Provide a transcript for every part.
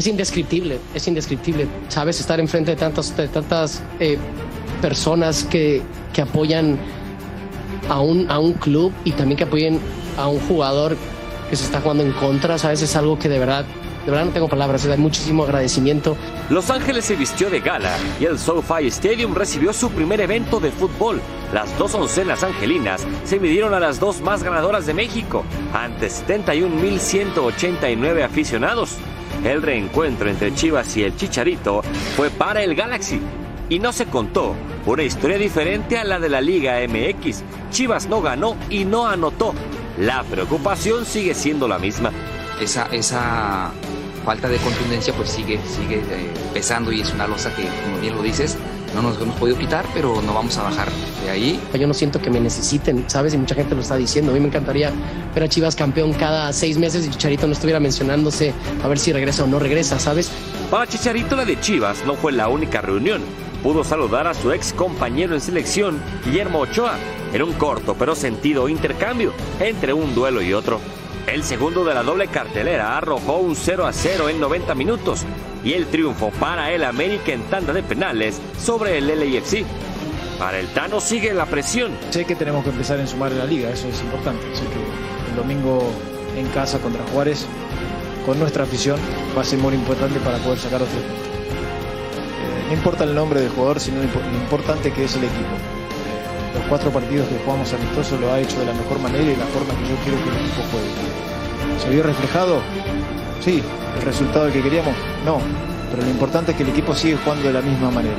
es indescriptible, es indescriptible. Sabes, estar enfrente de tantas, de tantas eh, personas que, que apoyan a un, a un club y también que apoyen a un jugador que se está jugando en contra, sabes, es algo que de verdad de verdad no tengo palabras, hay muchísimo agradecimiento. Los Ángeles se vistió de gala y el SoFi Stadium recibió su primer evento de fútbol. Las dos oncenas angelinas se midieron a las dos más ganadoras de México, ante 71.189 aficionados. El reencuentro entre Chivas y el Chicharito fue para el Galaxy y no se contó una historia diferente a la de la Liga MX. Chivas no ganó y no anotó. La preocupación sigue siendo la misma esa, esa falta de contundencia pues sigue, sigue eh, pesando y es una losa que, como bien lo dices, no nos hemos podido quitar, pero no vamos a bajar de ahí. Yo no siento que me necesiten, ¿sabes? Y mucha gente lo está diciendo. A mí me encantaría ver a Chivas campeón cada seis meses y Chicharito no estuviera mencionándose a ver si regresa o no regresa, ¿sabes? Para Chicharito la de Chivas no fue la única reunión. Pudo saludar a su ex compañero en selección, Guillermo Ochoa, en un corto pero sentido intercambio entre un duelo y otro. El segundo de la doble cartelera arrojó un 0 a 0 en 90 minutos y el triunfo para el América en tanda de penales sobre el LAFC. Para el Tano sigue la presión. Sé que tenemos que empezar en sumar en la liga, eso es importante. Sé que el domingo en casa contra Juárez, con nuestra afición, va a ser muy importante para poder sacar otro. Eh, no importa el nombre del jugador, sino lo importante que es el equipo los cuatro partidos que jugamos amistosos lo ha hecho de la mejor manera y la forma que yo quiero que el equipo juegue. ¿Se vio reflejado? Sí. ¿El resultado que queríamos? No. Pero lo importante es que el equipo sigue jugando de la misma manera.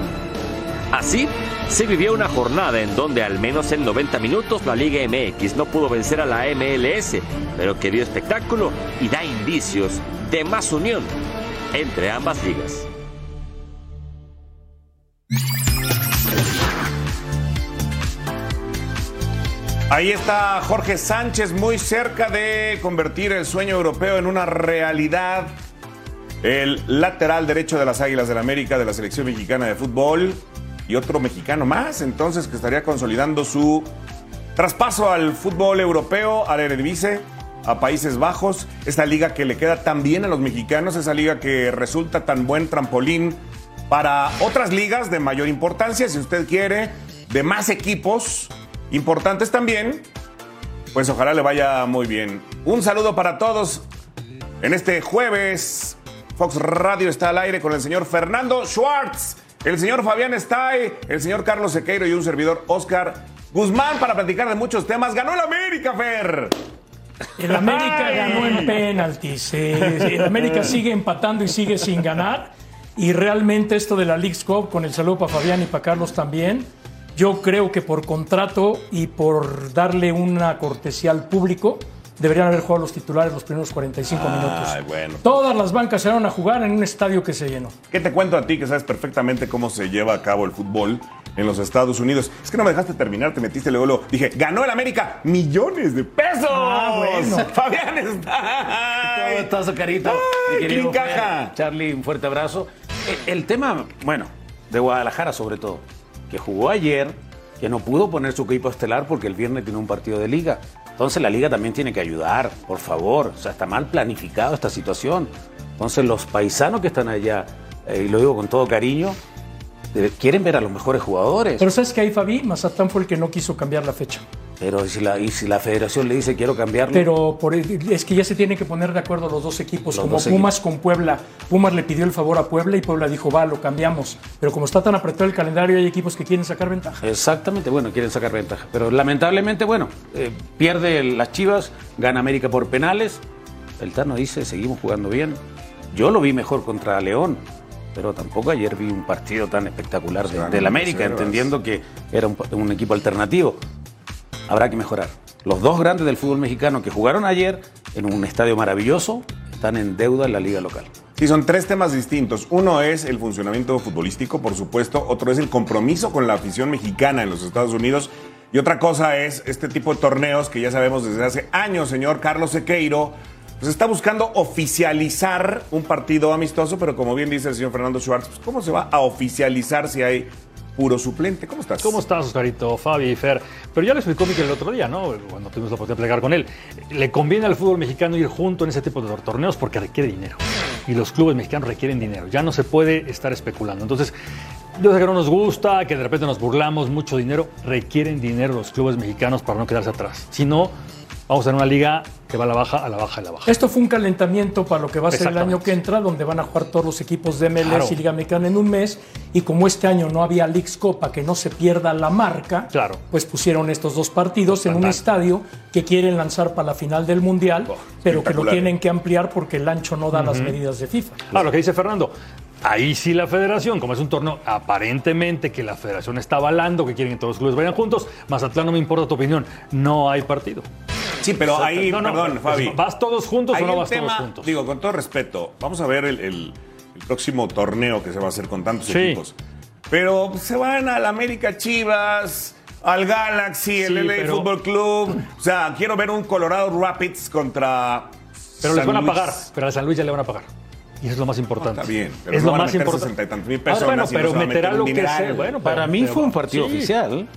Así, se vivió una jornada en donde al menos en 90 minutos la Liga MX no pudo vencer a la MLS, pero que dio espectáculo y da indicios de más unión entre ambas ligas. Ahí está Jorge Sánchez muy cerca de convertir el sueño europeo en una realidad. El lateral derecho de las Águilas del la América de la selección mexicana de fútbol y otro mexicano más, entonces que estaría consolidando su traspaso al fútbol europeo, al Eredivisie, a Países Bajos, esta liga que le queda tan bien a los mexicanos, esa liga que resulta tan buen trampolín para otras ligas de mayor importancia, si usted quiere, de más equipos importantes también, pues ojalá le vaya muy bien. Un saludo para todos en este jueves. Fox Radio está al aire con el señor Fernando Schwartz, el señor Fabián Stay, el señor Carlos Sequeiro y un servidor Oscar Guzmán para platicar de muchos temas. ¡Ganó el América, Fer! El América ganó en penaltis. El América sigue empatando y sigue sin ganar. Y realmente esto de la League's Cup, con el saludo para Fabián y para Carlos también, yo creo que por contrato y por darle una cortesía al público, deberían haber jugado los titulares los primeros 45 minutos. Bueno. Todas las bancas se van a jugar en un estadio que se llenó. ¿Qué te cuento a ti que sabes perfectamente cómo se lleva a cabo el fútbol en los Estados Unidos? Es que no me dejaste terminar, te metiste luego, luego. Dije, ganó el América millones de pesos. Ah, bueno. Fabián está. Ay, ¿quién caja? Fer, Charlie, un fuerte abrazo. El, el tema, bueno, de Guadalajara sobre todo, que jugó ayer, que no pudo poner su equipo estelar porque el viernes tiene un partido de liga. Entonces la liga también tiene que ayudar, por favor. O sea, está mal planificado esta situación. Entonces los paisanos que están allá, eh, y lo digo con todo cariño, eh, quieren ver a los mejores jugadores. Pero ¿sabes que ahí, Fabi? Mazatlán fue el que no quiso cambiar la fecha. Pero si la, y si la federación le dice quiero cambiarlo. Pero por, es que ya se tienen que poner de acuerdo los dos equipos, Los como dos Pumas con Puebla. Pumas le pidió el favor a Puebla y Puebla dijo, va, lo cambiamos. Pero como está tan apretado el calendario, hay equipos que quieren sacar ventaja. Exactamente, bueno, quieren sacar ventaja. Pero lamentablemente, bueno, eh, pierde las Chivas, gana América por penales. El Tano dice, seguimos jugando bien. Yo lo vi mejor contra León, pero tampoco ayer vi un partido tan espectacular de- del América, 2-0, entendiendo que era un, un equipo alternativo. Habrá que mejorar. Los dos grandes del fútbol mexicano que jugaron ayer en un estadio maravilloso están en deuda en la liga local. Sí, son tres temas distintos. Uno es el funcionamiento futbolístico, por supuesto. Otro es el compromiso con la afición mexicana en los Estados Unidos. Y otra cosa es este tipo de torneos que ya sabemos desde hace años, señor Carlos Sequeiro, pues está buscando oficializar un partido amistoso, pero como bien dice el señor Fernando Schwartz, pues ¿cómo se va a oficializar si hay puro suplente? ¿Cómo estás? ¿Cómo estás, Oscarito, Fabi y Fer? Pero ya lo explicó Miquel el otro día, ¿no? Cuando tuvimos la oportunidad de plegar con él. Le conviene al fútbol mexicano ir junto en ese tipo de torneos porque requiere dinero. y los clubes mexicanos requieren dinero. Ya no se puede estar especulando. Entonces, yo sé que no nos gusta, que de repente nos burlamos, mucho dinero. Requieren dinero los clubes mexicanos para no quedarse atrás. Si no, vamos a tener una liga que va a la baja, a la baja, a la baja. Esto fue un calentamiento para lo que va a ser el año que entra, donde van a jugar todos los equipos de MLS Claro. y Liga Mexicana en un mes. Y como este año no había Leagues Copa, que no se pierda la marca, Claro. pues pusieron estos dos partidos en un estadio que quieren lanzar para la final del Mundial, pero que lo tienen que ampliar porque el ancho no da las medidas de FIFA. Ah, lo que dice Fernando. Ahí sí la federación, como es un torneo aparentemente que la federación está avalando, que quieren que todos los clubes vayan juntos, Mazatlán no me importa tu opinión, no hay partido. Sí, pero ahí, No, no, perdón, pues, Fabi. ¿Vas todos juntos o no vas tema, todos juntos? Digo, con todo respeto, vamos a ver el, el- el próximo torneo que se va a hacer con tantos Sí. equipos. Pero se van al América Chivas, al Galaxy, el Sí, LA pero- Football Club. O sea, quiero ver un Colorado Rapids contra. pero les van a Luis. pagar, pero a San Luis ya le van a pagar. Y es lo más importante. Está bien, pero es no lo más importante. 60 y tantos mil Ah, bueno, pero meterá meter lo que sea. Bueno, Para mí pero- fue un partido sí. oficial.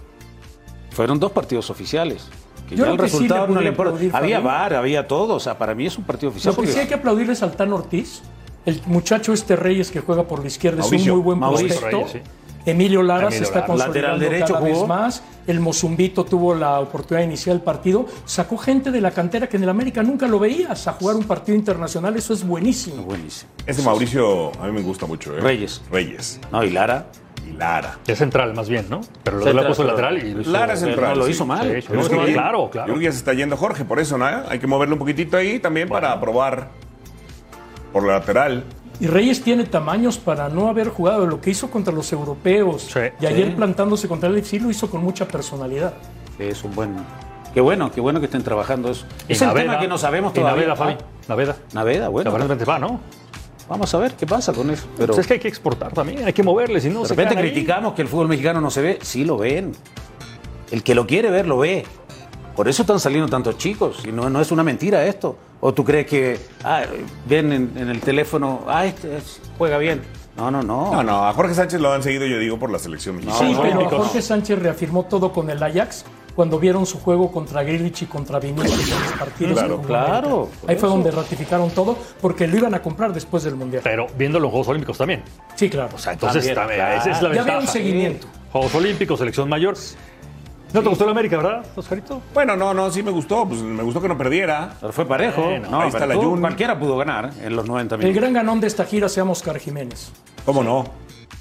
Fueron dos partidos oficiales. Que Yo ya el sí resultado le no le importa. aplaudir, Había Fabián. VAR, había todo. O sea, para mí es un partido oficial. Lo que porque- sí hay que aplaudirles al Tan Ortiz, el muchacho este Reyes que juega por la izquierda, es Mauricio, un muy buen Mauricio prospecto. Reyes, sí. Emilio Lara se está Lara. consolidando Lateral derecho cada vez más. El Mozumbito tuvo la oportunidad de iniciar el partido. Sacó gente de la cantera que en el América nunca lo veías a jugar un partido internacional. Eso es buenísimo. Buenísimo. Ese Mauricio a mí me gusta mucho. ¿eh? Reyes. Reyes. No, y Lara. Y Lara. Es central, más bien, ¿no? Pero lo puesto pero- lateral y lo hizo- Lara es central. no lo sí. hizo mal. Sí, lo es hizo mal, bien. claro, Yo claro. creo que ya se está yendo Jorge, por eso, ¿no? Hay que moverle un poquitito ahí también para probar por la lateral. Y Reyes tiene tamaños para no haber jugado. Lo que hizo contra los europeos Sí, y ayer sí. plantándose contra el sí lo hizo con mucha personalidad. Es un buen. Qué bueno, qué bueno que estén trabajando eso. Y es el Naveda, tema que no sabemos y todavía. Naveda, Fabi. Ah, Naveda. Naveda, bueno. Aparentemente va, ¿no? Vamos a ver qué pasa con eso. Pero Pues es que hay que exportar también, hay que moverle, si no de se repente ahí. criticamos que el fútbol mexicano no se ve. Sí lo ven. El que lo quiere ver, lo ve. Por eso están saliendo tantos chicos. Y no, no es una mentira esto. ¿O tú crees que ah, ven en, en el teléfono, ah, este es- juega bien? No, no, no. No, no, a Jorge Sánchez lo han seguido, yo digo, por la selección mexicana. Sí, pero. Jorge Sánchez reafirmó todo con el Ajax cuando vieron su juego contra Grealish y contra Vinicius en los partidos. Claro, claro, Ahí fue eso. donde ratificaron todo porque lo iban a comprar después del Mundial. Pero viendo los Juegos Olímpicos también. Sí, claro. O sea, entonces También, también, claro. esa es la ya había un seguimiento. Juegos Olímpicos, selección mayor. ¿No te gustó el América, verdad, Oscarito? Bueno, no, no, sí me gustó. Pues me gustó que no perdiera. Pero fue parejo. Bueno, no, ahí está la Jun. Cualquiera pudo ganar en los 90 El minutos. gran ganón de esta gira se llama Oscar Jiménez. ¿Cómo no?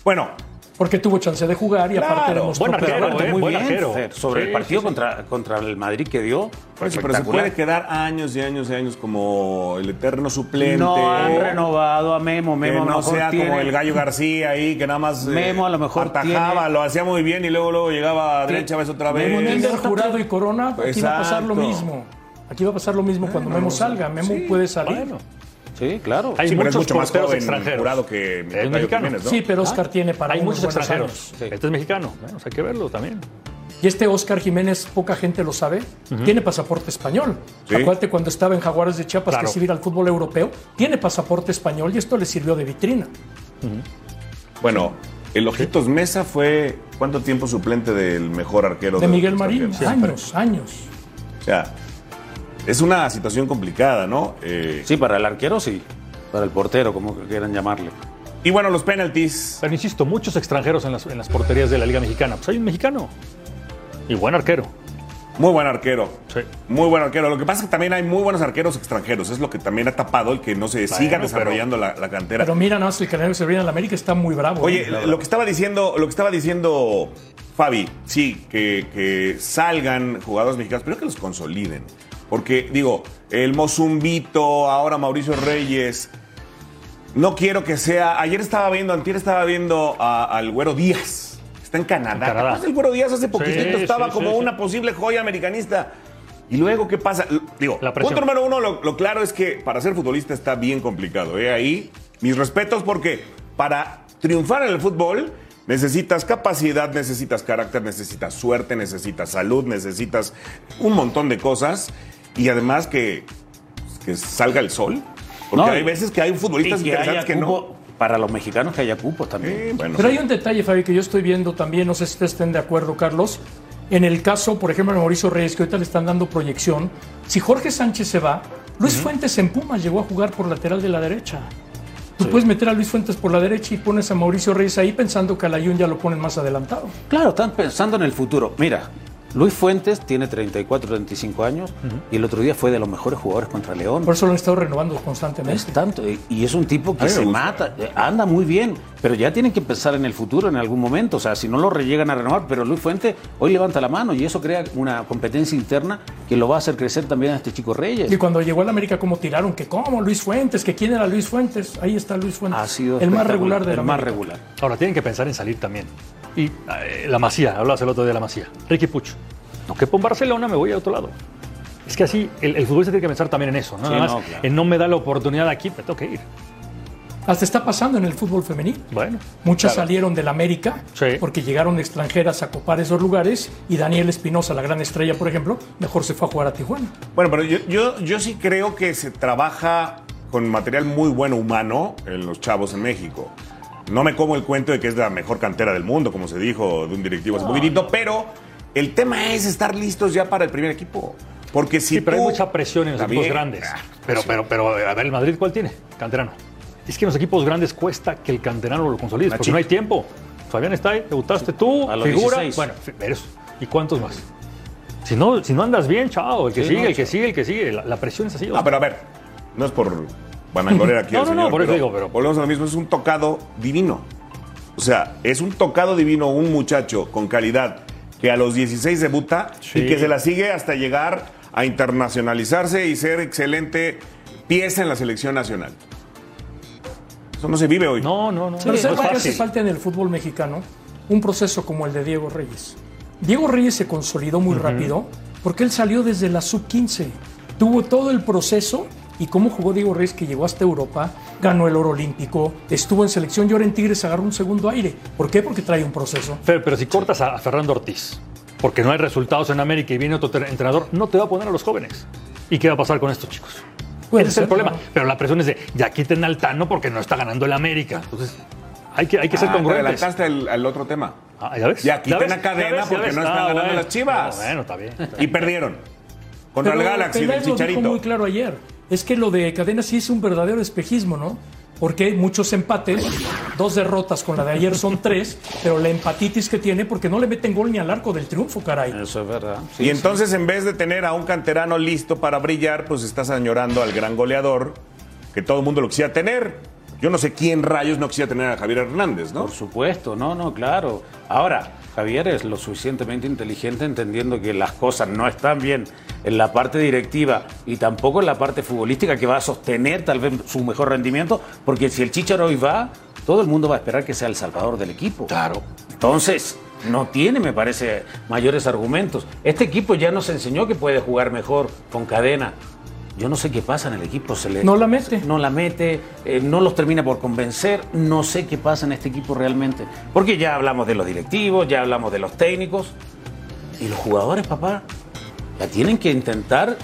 Bueno, Porque tuvo chance de jugar y aparte Claro, demostró buen que arquero, eh, muy buen bien. arquero. Sobre Sí, el partido sí, sí. Contra, contra el Madrid que dio. Pero se puede quedar años y años y años como el eterno suplente. No han renovado a Memo. Que Memo a lo no mejor sea tiene- como el Gallo García ahí, que nada más eh, Memo a lo mejor atajaba, tiene- lo hacía muy bien y luego luego llegaba a derecha vez otra vez. Memo Jurado y Corona, aquí va a pasar lo mismo. Aquí va a pasar lo mismo cuando Memo salga. Memo puede salir. Bueno, Sí, claro. hay Sí, muchos mucho más porteros joven extranjeros. Jurado que mi Es tocayo mexicano. Jiménez, ¿no? Sí, pero Oscar tiene para Hay muchos extranjeros. Este es mexicano. Bueno, hay que verlo también. Y este Oscar Jiménez, poca gente lo sabe, tiene pasaporte español. Sí. Acuérdate cuando estaba en Jaguares de Chiapas Claro. que se al fútbol europeo, tiene pasaporte español y esto le sirvió de vitrina. Bueno, el Ojitos Mesa fue ¿cuánto tiempo suplente del mejor arquero De los Miguel Marín, años, años. O sea, es una situación complicada, ¿no? Eh, Sí, para el arquero sí. Para el portero, como quieran llamarle. Y bueno, los penalties. Pero insisto, muchos extranjeros en las, en las porterías de la Liga Mexicana. Pues hay un mexicano. Y buen arquero. Muy buen arquero. Sí. Muy buen arquero. Lo que pasa es que también hay muy buenos arqueros extranjeros. Es lo que también ha tapado el que no se siga pero- desarrollando la, la cantera. Pero mira, más el canal que se viene en la América está muy bravo. Oye, ¿eh? lo que estaba diciendo, lo que estaba diciendo Fabi, sí, que, que salgan jugadores mexicanos, pero que los consoliden. Porque, digo, el Mozumbito, ahora Mauricio Reyes. No quiero que sea. Ayer estaba viendo, antier estaba viendo a- al Güero Díaz. Está en Canadá. En ¿Te Canadá. del Güero Díaz hace poquitito Sí, estaba sí, como sí, una posible joya americanista. Y luego, ¿qué pasa? Digo, La punto número uno, lo, lo claro es que para ser futbolista está bien complicado. ¿eh? Ahí, mis respetos, porque para triunfar en el fútbol necesitas capacidad, necesitas carácter, necesitas suerte, necesitas salud, necesitas un montón de cosas. Y además que, que salga el sol. Porque No, hay veces que hay futbolistas Y que interesantes haya que no. para los mexicanos que haya cupo también. Eh, bueno, Pero sí. hay un detalle, Fabi, que yo estoy viendo también, no sé si ustedes estén de acuerdo, Carlos. En el caso, por ejemplo, de Mauricio Reyes, que ahorita le están dando proyección, si Jorge Sánchez se va, Luis Fuentes en Pumas llegó a jugar por lateral de la derecha. Tú puedes meter a Luis Fuentes por la derecha y pones a Mauricio Reyes ahí pensando que a Layún ya lo ponen más adelantado. Claro, están pensando en el futuro. Mira, Luis Fuentes tiene 34, 35 años y el otro día fue de los mejores jugadores contra León. Por eso lo han estado renovando constantemente. Es tanto, y- y es un tipo que se mata, eh, anda muy bien, pero ya tienen que pensar en el futuro en algún momento. O sea, si no lo llegan a renovar, pero Luis Fuentes hoy levanta la mano y eso crea una competencia interna que lo va a hacer crecer también a este chico Reyes. Y cuando llegó a la América, ¿cómo tiraron? Que cómo Luis Fuentes, que quién era Luis Fuentes. Ahí está Luis Fuentes. Ha sido el más regular de el la más América. regular. Ahora, tienen que pensar en salir también. Y eh, la Masía, hablabas el otro día de la Masía. Ricky Pucho. No quepo en Barcelona, me voy a otro lado. Es que así, el, el futbolista tiene que pensar también en eso, ¿no? Sí, Nada más, no, claro. en no me da la oportunidad aquí, me tengo que ir. Hasta está pasando en el fútbol femenil. Bueno, Muchas salieron del América Sí. porque llegaron extranjeras a copar esos lugares y Daniel Espinosa, la gran estrella, por ejemplo, mejor se fue a jugar a Tijuana. Bueno, pero yo, yo, yo sí creo que se trabaja con material muy bueno humano en los chavos en México. No me como el cuento de que es la mejor cantera del mundo, como se dijo de un directivo hace poquitito, pero el tema es estar listos ya para el primer equipo. Porque si sí, pero hay mucha presión en los equipos grandes. Ah, Pero, pero, pero, a ver, el Madrid, ¿cuál tiene? Canterano. Es que en los equipos grandes cuesta que el canterano lo consolides, porque no hay tiempo. Fabián está ahí, debutaste tú, A los figura. 16. Bueno, eres- ¿y cuántos más? Si no, si no andas bien, chao, el que Sí, sigue, no, el que chao. sigue, el que sigue. La, la presión es así. Ah, pero a ver, no es por vanagloria aquí No, al no, no, señor, por eso digo, pero- Volvemos a lo mismo, es un tocado divino. O sea, es un tocado divino un muchacho con calidad que a los 16 debuta Sí. y que se la sigue hasta llegar a internacionalizarse y ser excelente pieza en la selección nacional. Eso no se vive hoy. No, no, no. Pero no ¿sabes es qué hace falta en el fútbol mexicano? Un proceso como el de Diego Reyes. Diego Reyes se consolidó muy rápido porque él salió desde la sub-15. Tuvo todo el proceso y cómo jugó Diego Reyes que llegó hasta Europa, ganó el oro olímpico, estuvo en selección y ahora en Tigres agarró un segundo aire. ¿Por qué? Porque trae un proceso. Fer, pero si cortas a, Fernando Ortiz, porque no hay resultados en América y viene otro tre- entrenador, no te va a poner a los jóvenes. ¿Y qué va a pasar con estos chicos? Puede Ese es el problema. claro. Pero la presión es de, ya quiten al Tano porque no está ganando el América. Entonces, hay que, hay que ser Ah, te congruentes. adelantaste al, al otro tema. Ah, ¿Ya ves? Ya quiten ves? a Cadena ¿Ya ves? ¿Ya porque no están Ah, ganando bueno. las Chivas. Bueno, está bien. está Y perdieron. Contra el Pero Galaxy del Peláez lo dijo Chicharito. muy claro ayer. Es que lo de Cadena sí es un verdadero espejismo, ¿no? Porque hay muchos empates, dos derrotas con la de ayer son tres, pero la empatitis que tiene porque no le meten gol ni al arco del triunfo, caray. Eso es verdad. y entonces, en vez de tener a un canterano listo para brillar, pues estás añorando al gran goleador que todo el mundo lo quisiera tener. Yo no sé quién rayos no quisiera tener a Javier Hernández, ¿no? Por supuesto, no, no, claro. Ahora, Javier es lo suficientemente inteligente entendiendo que las cosas no están bien en la parte directiva y tampoco en la parte futbolística que va a sostener tal vez su mejor rendimiento, porque si el Chicharo hoy va, todo el mundo va a esperar que sea el salvador del equipo. Claro. Entonces, no tiene, me parece, mayores argumentos. Este equipo ya nos enseñó que puede jugar mejor con cadena. Yo no sé qué pasa en el equipo. Se le, No la mete. no la mete, eh, no los termina por convencer. No sé qué pasa en este equipo realmente. Porque ya hablamos de los directivos, ya hablamos de los técnicos. Y los jugadores, papá, ya tienen que intentar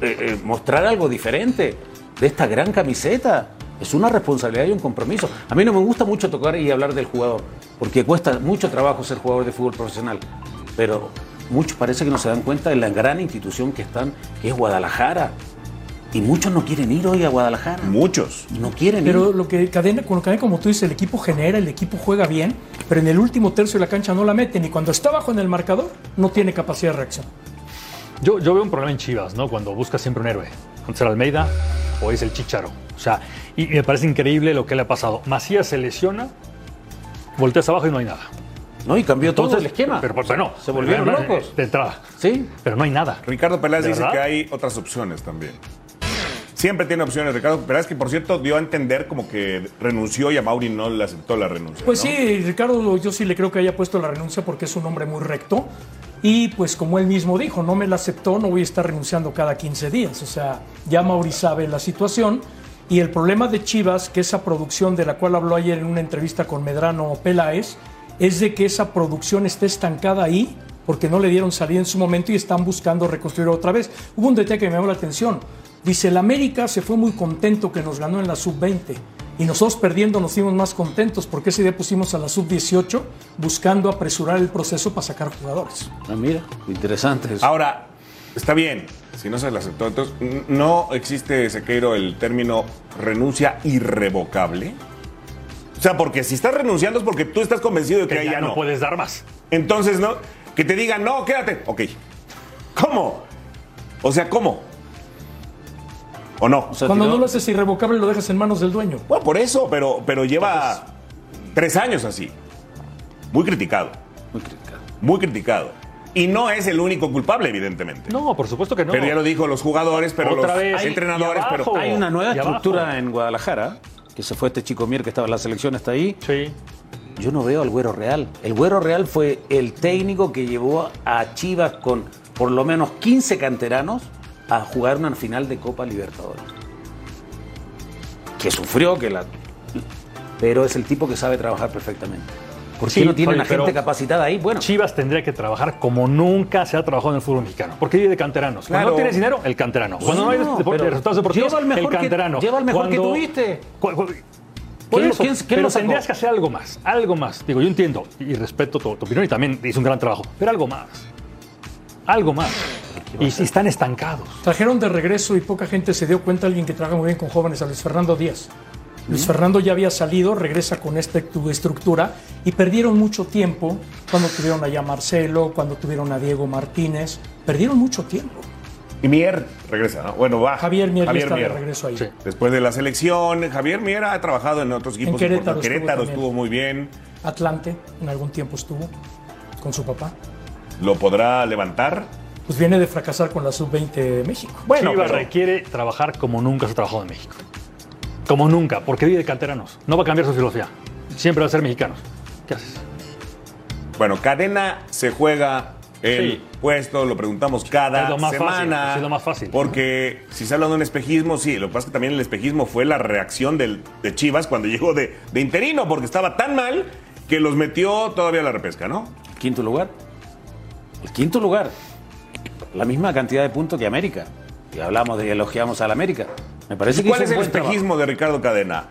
eh, eh, mostrar algo diferente de esta gran camiseta. Es una responsabilidad y un compromiso. A mí no me gusta mucho tocar y hablar del jugador, porque cuesta mucho trabajo ser jugador de fútbol profesional. Pero muchos parece que no se dan cuenta de la gran institución que están, que es Guadalajara. Y muchos no quieren ir hoy a Guadalajara. Muchos. No quieren Pero ir. lo que cadena, con lo cadena, como tú dices, el equipo genera, el equipo juega bien, pero en el último tercio de la cancha no la meten y cuando está bajo en el marcador no tiene capacidad de reacción. Yo, yo veo un problema en Chivas, ¿no? Cuando buscas siempre un héroe. Antes era Almeida o es el Chicharo. O sea, y me parece increíble lo que le ha pasado. Macías se lesiona, volteas abajo y no hay nada. No, y cambió todo Entonces, el esquema. Pero, pues, bueno, se volvieron locos. De entrada. Sí. Pero no hay nada. Ricardo Peláez ¿De dice verdad? que hay otras opciones también. Siempre tiene opciones, Ricardo Peláez, que por cierto dio a entender como que renunció y a Mauri no le aceptó la renuncia. Pues ¿no? sí, Ricardo, yo sí le creo que haya puesto la renuncia porque es un hombre muy recto. Y pues como él mismo dijo, no me la aceptó, no voy a estar renunciando cada 15 días. O sea, ya Mauri sabe la situación. Y el problema de Chivas, que esa producción de la cual habló ayer en una entrevista con Medrano Peláez, es de que esa producción esté estancada ahí porque no le dieron salida en su momento y están buscando reconstruir otra vez. Hubo un detalle que me llamó la atención. Dice, el América se fue muy contento que nos ganó en la sub-20 y nosotros perdiendo nos fuimos más contentos porque ese día pusimos a la sub-18 buscando apresurar el proceso para sacar jugadores. Ah, mira, interesante eso. Ahora, está bien. Si no se le aceptó. Entonces, ¿no existe, Sequeiro, el término renuncia irrevocable? O sea, porque si estás renunciando es porque tú estás convencido de que, Que ya no no. puedes dar más. Entonces, ¿no? Que te digan, no, quédate. Ok. ¿Cómo? O sea, ¿cómo? ¿O no? O sea, Cuando no lo haces irrevocable, lo dejas en manos del dueño. Bueno, por eso, pero, pero lleva tres años así. Muy criticado. Muy criticado. Muy criticado. Y no es el único culpable, evidentemente. No, por supuesto que no. Pero ya lo dijo los jugadores, pero Otra los vez. entrenadores, pero. Hay una nueva estructura en Guadalajara, que se fue este chico Mier que estaba en la selección, está ahí. Sí. Yo no veo al Güero Real. El Güero Real fue el técnico que llevó a Chivas con por lo menos 15 canteranos a jugar una final de Copa Libertadores. Que sufrió, que la... Pero es el tipo que sabe trabajar perfectamente. ¿Por qué Sí, no tienen Fabi, a gente capacitada ahí? Bueno, Chivas tendría que trabajar como nunca se ha trabajado en el fútbol mexicano. Porque vive de canteranos. Cuando Claro. no tienes dinero, el canterano. Cuando no hay resultados deportivos, lleva al mejor el que- canterano. lleva al mejor que Cuando- tuviste. cu- cu- Por ¿Quién- eso, quién- quién pero lo sacó? tendrías que hacer algo más, algo más. Digo, yo entiendo y respeto tu, tu opinión y también hizo un gran trabajo, pero algo más. Algo más. Y si están estancados. Trajeron de regreso y poca gente se dio cuenta, alguien que trabaja muy bien con jóvenes, a Luis Fernando Díaz. Luis Fernando ya había salido, regresa con esta tu- estructura y perdieron mucho tiempo cuando tuvieron allá a Marcelo, cuando tuvieron a Diego Martínez. Perdieron mucho tiempo. Y Mier regresa, ¿no? Bueno, va. Javier Mier ya está Mier. de regreso ahí. Sí. Después de la selección, Javier Mier ha trabajado en otros equipos. Querétaro importantes. estuvo Querétaro estuvo muy bien. Atlante en algún tiempo estuvo con su papá. ¿Lo podrá levantar? Pues viene de fracasar con la sub-20 de México. Bueno, Chivas pero- requiere trabajar como nunca se ha trabajado en México. Como nunca, porque vive de canteranos. No va a cambiar su filosofía. Siempre va a ser mexicanos. ¿Qué haces? Bueno, Cadena se juega el Sí. puesto, lo preguntamos cada Es lo más fácil, semana. es lo más fácil. Porque si se habla de un espejismo, sí, lo que pasa es que también el espejismo fue la reacción del, de Chivas cuando llegó de, de interino, porque estaba tan mal que los metió todavía a la repesca, ¿no? quinto lugar. El quinto lugar. La misma cantidad de puntos que América. Y hablamos de elogiamos al América. Me parece ¿Y que cuál es un el trabajo. espejismo de Ricardo Cadena?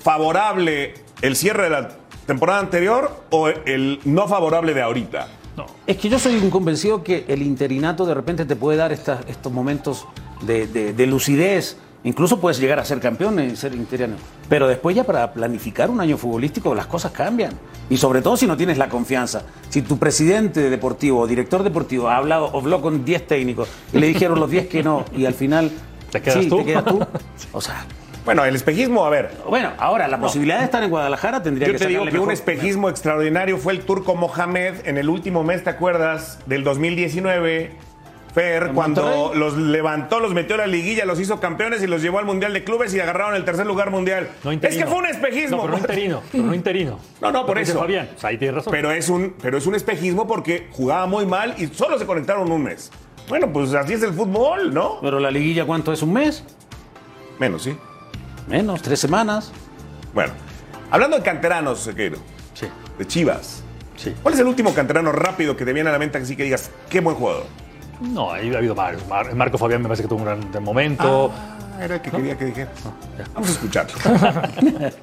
¿Favorable el cierre de la temporada anterior o el no favorable de ahorita? No. Es que yo soy un convencido que el interinato de repente te puede dar estas- estos momentos de, de- de lucidez. Incluso puedes llegar a ser campeón y ser interino. Pero después ya para planificar un año futbolístico las cosas cambian. Y sobre todo si no tienes la confianza. Si tu presidente deportivo o director deportivo ha hablado, habló con 10 técnicos y le dijeron los 10 que no y al final... ¿Te quedas sí, tú? te quedas tú. O sea, Bueno, el espejismo, a ver, bueno, ahora la posibilidad de estar en Guadalajara tendría Yo que te digo que un espejismo extraordinario fue el turco Mohamed en el último mes, ¿te acuerdas? Del 2019. Fer, ¿En cuando Monterrey? los levantó, los metió a la liguilla, los hizo campeones y los llevó al Mundial de Clubes y agarraron el tercer lugar mundial. No es que fue un espejismo. No, pero no interino. Pero no interino. No, no, por eso. Fabián, o sea, ahí tienes razón. Pero es, un, pero es un espejismo porque jugaba muy mal y solo se conectaron un mes. Bueno, pues así es el fútbol, ¿no? Pero la liguilla, ¿cuánto es? ¿Un mes? Menos, sí. Menos, tres semanas. Bueno, hablando de canteranos, Sequeiro, Sí, de Chivas. sí. ¿Cuál es el último canterano rápido que te viene a la mente así que digas, qué buen jugador? No, ahí ha habido varios. Mar- Marco Fabián me parece que tuvo un gran momento. Ah, era el que quería que dijeras. Vamos a escucharlo.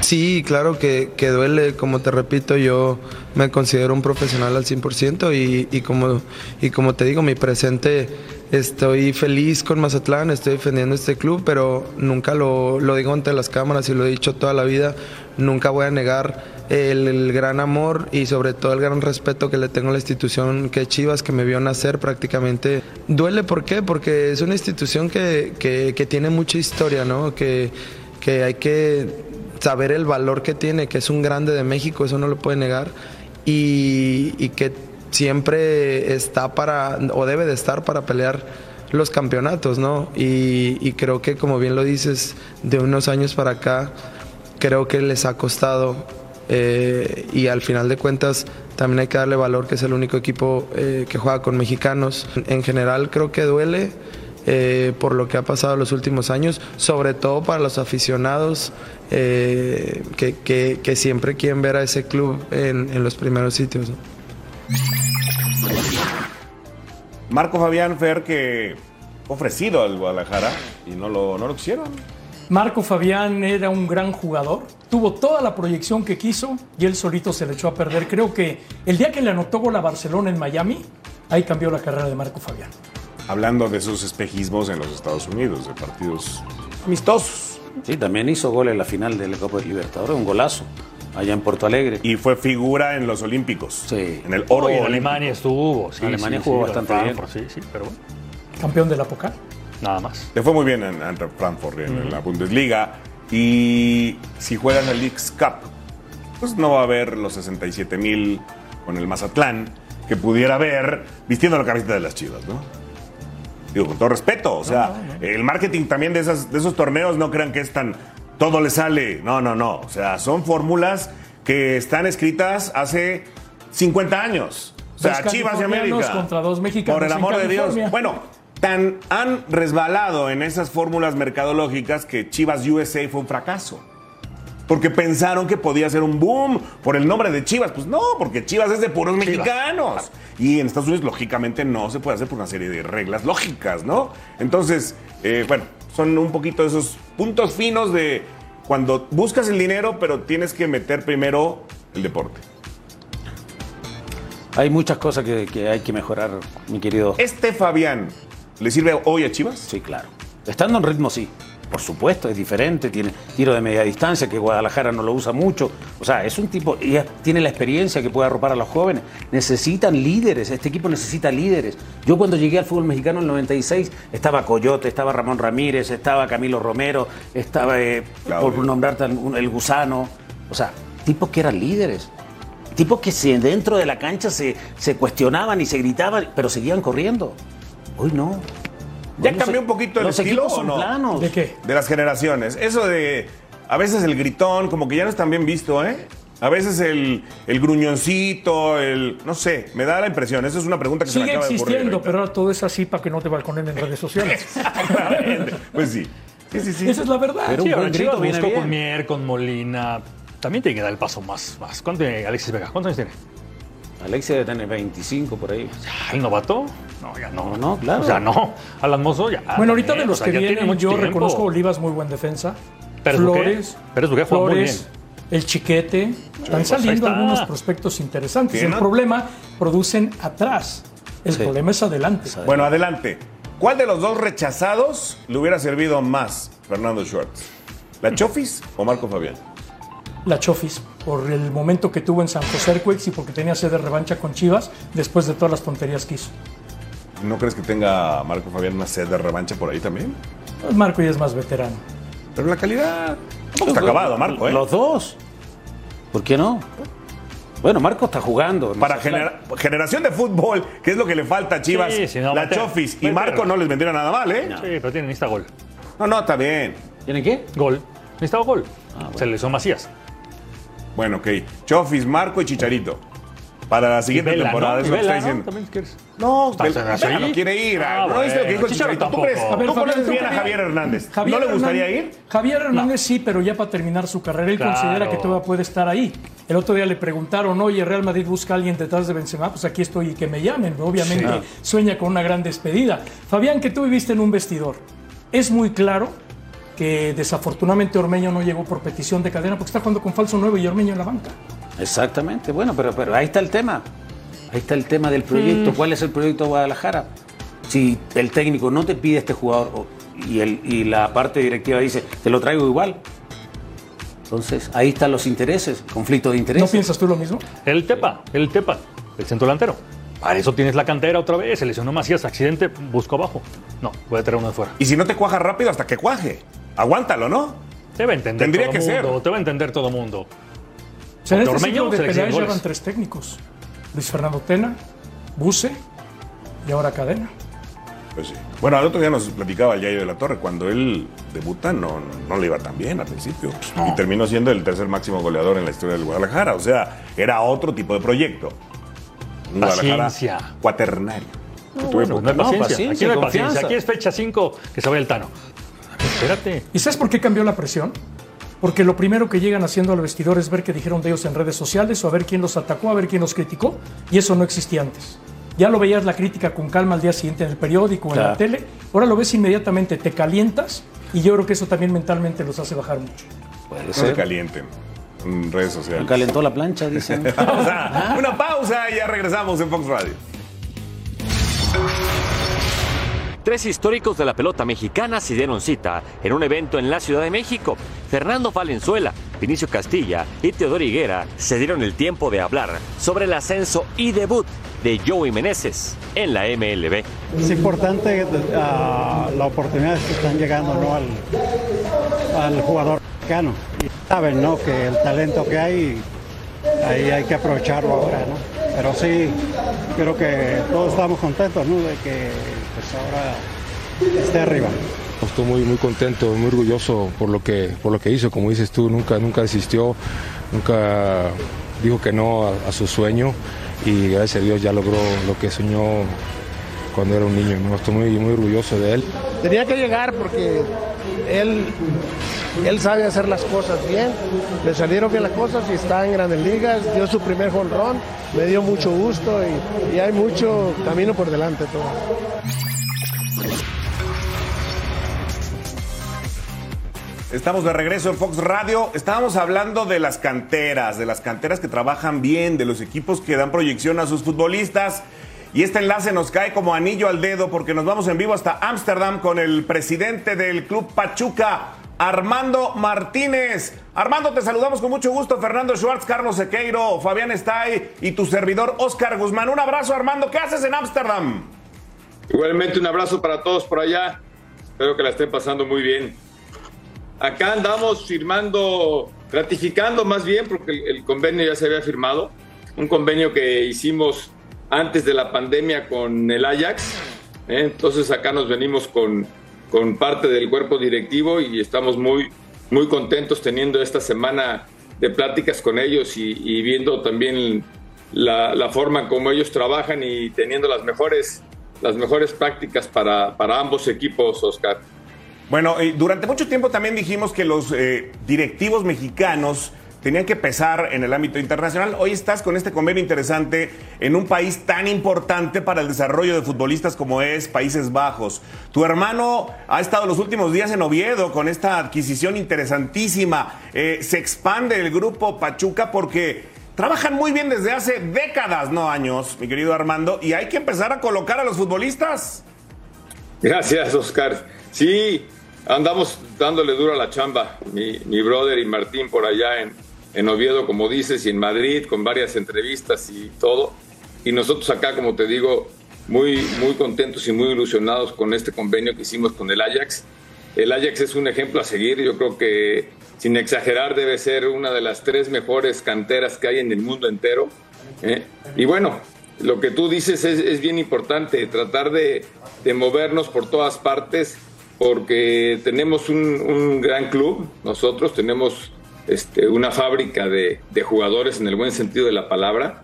Sí, claro que, que duele, como te repito, yo me considero un profesional al 100% y, y, como, y como te digo, mi presente, estoy feliz con Mazatlán, estoy defendiendo este club, pero nunca lo, lo digo ante las cámaras y lo he dicho toda la vida, nunca voy a negar el, el gran amor y sobre todo el gran respeto que le tengo a la institución que Chivas, que me vio nacer prácticamente. Duele, ¿por qué? Porque es una institución que, que, que tiene mucha historia, ¿no? Que, que hay que saber el valor que tiene, que es un grande de México, eso no lo puede negar, y, y que siempre está para, o debe de estar para pelear los campeonatos, ¿no? Y, y creo que, como bien lo dices, de unos años para acá, creo que les ha costado, eh, y al final de cuentas también hay que darle valor, que es el único equipo eh, que juega con mexicanos. En general creo que duele eh, por lo que ha pasado los últimos años, sobre todo para los aficionados que, siempre quieren ver a ese club en, en los primeros sitios. Marco Fabián Fer que ofrecido al Guadalajara y no lo, no lo quisieron. Marco Fabián era un gran jugador, tuvo toda la proyección que quiso y él solito se le echó a perder. Creo que el día que le anotó gol a Barcelona en Miami, ahí cambió la carrera de Marco Fabián. Hablando de esos espejismos en los Estados Unidos, de partidos amistosos. Sí, también hizo gol en la final de la Copa de Libertadores, un golazo, allá en Porto Alegre. Y fue figura en los Olímpicos. Sí. En el oro Hoy en olímpico. Alemania estuvo. Sí, Alemania sí, jugó sí, bastante Frankfurt, Sí, sí, pero bueno, Campeón de la Pocal. Nada más. Le fue muy bien en, en Frankfurt, en, en la Bundesliga. Y si juegan el Leagues Cup, pues no va a haber los 67 mil con el Mazatlán que pudiera haber vistiendo la camiseta de las chivas, ¿no? Digo, con todo respeto, o sea, el marketing también de, esas, de esos torneos no crean que es tan. Todo le sale. No, no, no. O sea, son fórmulas que están escritas hace 50 años. O sea, Chivas y América. contra dos mexicanos Por el amor de Dios. Bueno, tan han resbalado en esas fórmulas mercadológicas que Chivas USA fue un fracaso. Porque pensaron que podía ser un boom por el nombre de Chivas. Pues no, porque Chivas es de puros mexicanos. Y en Estados Unidos, lógicamente, no se puede hacer por una serie de reglas lógicas, ¿no? Entonces, eh, bueno, son un poquito esos puntos finos de cuando buscas el dinero, pero tienes que meter primero el deporte. Hay muchas cosas que, que hay que mejorar, mi querido. ¿Este Fabián le sirve hoy a Chivas? Sí, claro. Estando en ritmo, sí. Por supuesto, es diferente. Tiene tiro de media distancia, que Guadalajara no lo usa mucho. O sea, es un tipo. Y tiene la experiencia que puede arropar a los jóvenes. Necesitan líderes. Este equipo necesita líderes. Yo, cuando llegué al fútbol mexicano en el 96, estaba Coyote, estaba Ramón Ramírez, estaba Camilo Romero, estaba, eh, por nombrarte el Gusano. O sea, tipos que eran líderes. Tipos que dentro de la cancha se, se cuestionaban y se gritaban, pero seguían corriendo. Hoy no. ¿Ya cambió un poquito el los estilo o no? planos. ¿De qué? De las generaciones. Eso de. A veces el gritón, como que ya no es tan bien visto, ¿eh? A veces el, el gruñoncito, el. No sé, me da la impresión. Esa es una pregunta que se me Sigue acaba de ocurrir. existiendo, ahorita. pero ahora todo es así para que no te balconen en redes sociales. Pues sí. Sí, sí, sí. Esa es la verdad. Pero un buen grito viene bien. con Mier, con Molina. También tiene que dar el paso más. más. ¿Cuánto tiene Alexis Vega? ¿Cuántos años tiene? Alexia debe tener 25 por ahí. Ya, ¿El novato? No, ya no. No, no, claro. O sea, no. Alan Mozo ya. Bueno, ahorita de los o sea, que vienen, yo tiempo. reconozco a Olivas muy buen defensa. Pérez Flores. Pérez Buqué juega muy Flores, el Chiquete. Están pues, saliendo está. algunos prospectos interesantes. El problema, producen atrás. El Sí. problema es adelante. Bueno, adelante. ¿Cuál de los dos rechazados le hubiera servido más Fernando Schwartz? ¿La Chofis o Marco Fabián? La Chofis, por el momento que tuvo en San José Earthquakes y porque tenía sed de revancha con Chivas después de todas las tonterías que hizo. ¿No crees que tenga Marco Fabián una sed de revancha por ahí también? Pues Marco ya es más veterano. Pero la calidad. tampoco está acabado, Marco, ¿eh? Los dos. ¿Por qué no? Bueno, Marco está jugando. Para genera- generación de fútbol, que es lo que le falta a Chivas, Sí, sí, no, la Chofis y. Marco no les vendría nada mal, ¿eh? Sí, pero tiene, necesita gol. No, no, está bien. ¿Tiene qué? Gol. Necesitaba gol. Ah, bueno. Se le hizo Macías. Bueno, ok. Chofis, Marco y Chicharito. Para la siguiente Vela, temporada, ¿no? es Y lo que está Vela, ¿no? diciendo. También quieres. No, Vela, Vela quiere ir. Ah, ¿No viste lo que dijo Chicharito Chicharito? ¿Tú tampoco. crees? A ver, ¿Tú Fabián, conoces ¿tú bien a? Javier Hernández? Javier ¿No le gustaría Hernández- ir? Javier Hernández sí, pero ya para terminar su carrera, él Claro. considera que todavía puede estar ahí. El otro día le preguntaron, oye, Real Madrid busca a alguien detrás de Benzema, pues aquí estoy y que me llamen. Obviamente Sí. sueña con una gran despedida. Fabián, que tú viviste en un vestidor, es muy claro que desafortunadamente Ormeño no llegó por petición de cadena porque está jugando con falso 9 y Ormeño en la banca. Exactamente. Bueno, pero, pero ahí está el tema. Ahí está el tema del proyecto. Mm. ¿Cuál es el proyecto de Guadalajara? Si el técnico no te pide este jugador y, el, y la parte directiva dice, te lo traigo igual. Entonces, ahí están los intereses, conflicto de ¿No intereses. piensas tú lo mismo? El Tepa, el Tepa, el centro delantero. Para eso tienes la cantera otra vez. Se lesionó Macías, accidente, busco abajo. No, puede traer uno de fuera. Y si no te cuaja rápido, hasta que cuaje. Aguántalo, ¿no? Te va a entender Tendría todo que ser. mundo. Te va a entender todo mundo. O sea, en este Ormeño, de llevan tres técnicos. Luis Fernando Tena, Buse y ahora Cadena. Pues sí. Bueno, al otro día nos platicaba el Yayo de la Torre. Cuando él debuta, no, no le iba tan bien al principio. Y terminó siendo el tercer máximo goleador en la historia del Guadalajara. O sea, era otro tipo de proyecto. Un Guadalajara Paciencia. cuaternario. Bueno, no hay época. paciencia. paciencia, Aquí no hay paciencia. Aquí es fecha 5 que se vaya el Tano. Espérate. ¿Y sabes por qué cambió la presión? Porque lo primero que llegan haciendo al vestidor es ver qué dijeron de ellos en redes sociales o a ver quién los atacó, a ver quién los criticó. Y eso no existía antes. Ya lo veías la crítica con calma al día siguiente en el periódico o en la Claro. tele. Ahora lo ves inmediatamente, te calientas y yo creo que eso también mentalmente los hace bajar mucho. Puede No se ser. calienten en redes sociales. Me calentó la plancha, dicen. Vamos a una pausa y ya regresamos en Fox Radio. Tres históricos de la pelota mexicana se dieron cita en un evento en la Ciudad de México. Fernando Valenzuela, Vinicio Castilla y Teodoro Higuera se dieron el tiempo de hablar sobre el ascenso y debut de Joey Meneses en la MLB. Es importante uh, la oportunidad que están llegando ¿no? al, jugador mexicano. Saben ¿no? que el talento que hay, ahí hay que aprovecharlo ahora. ¿no? Pero sí, creo que todos estamos contentos ¿no? de que pues ahora esté arriba. Estoy muy, muy contento, muy orgulloso por lo que, por lo que hizo. Como dices tú, nunca, nunca desistió, nunca dijo que no a, a su sueño y gracias a Dios ya logró lo que soñó cuando era un niño. ¿no? Estoy muy, muy orgulloso de él. Tenía que llegar porque él, él sabe hacer las cosas bien, le salieron bien las cosas y está en grandes ligas, dio su primer jonrón, me dio mucho gusto y, y hay mucho camino por delante todavía. Estamos de regreso en Fox Radio. Estábamos hablando de las canteras, de las canteras que trabajan bien, de los equipos que dan proyección a sus futbolistas. Y este enlace nos cae como anillo al dedo porque nos vamos en vivo hasta Ámsterdam con el presidente del Club Pachuca, Armando Martínez. Armando, te saludamos con mucho gusto. Fernando Schwartz, Carlos Sequeiro, Fabián Estay y tu servidor Oscar Guzmán. Un abrazo, Armando. ¿Qué haces en Ámsterdam? Igualmente un abrazo para todos por allá. Espero que la estén pasando muy bien. Acá andamos firmando, ratificando más bien, porque el, convenio ya se había firmado, un convenio que hicimos antes de la pandemia con el Ajax. ¿eh? Entonces acá nos venimos con, con parte del cuerpo directivo y estamos muy, muy contentos teniendo esta semana de pláticas con ellos y, y viendo también la, la, forma como ellos trabajan y teniendo las mejores, las mejores prácticas para, para ambos equipos, Oscar. Bueno, durante mucho tiempo también dijimos que los eh, directivos mexicanos tenían que pesar en el ámbito internacional. Hoy estás con este convenio interesante en un país tan importante para el desarrollo de futbolistas como es Países Bajos. Tu hermano ha estado los últimos días en Oviedo con esta adquisición interesantísima. Eh, se expande el grupo Pachuca porque trabajan muy bien desde hace décadas, no años, mi querido Armando, y hay que empezar a colocar a los futbolistas. Gracias, Oscar. Sí, andamos dándole duro a la chamba, mi, brother y Martín por allá en, en, Oviedo, como dices, y en Madrid, con varias entrevistas y todo. Y nosotros acá, como te digo, muy, muy contentos y muy ilusionados con este convenio que hicimos con el Ajax. El Ajax es un ejemplo a seguir, yo creo que sin exagerar debe ser una de las tres mejores canteras que hay en el mundo entero. ¿eh? Y bueno, lo que tú dices es, bien importante, tratar de, de movernos por todas partes porque tenemos un, gran club, nosotros tenemos este, una fábrica de, jugadores en el buen sentido de la palabra,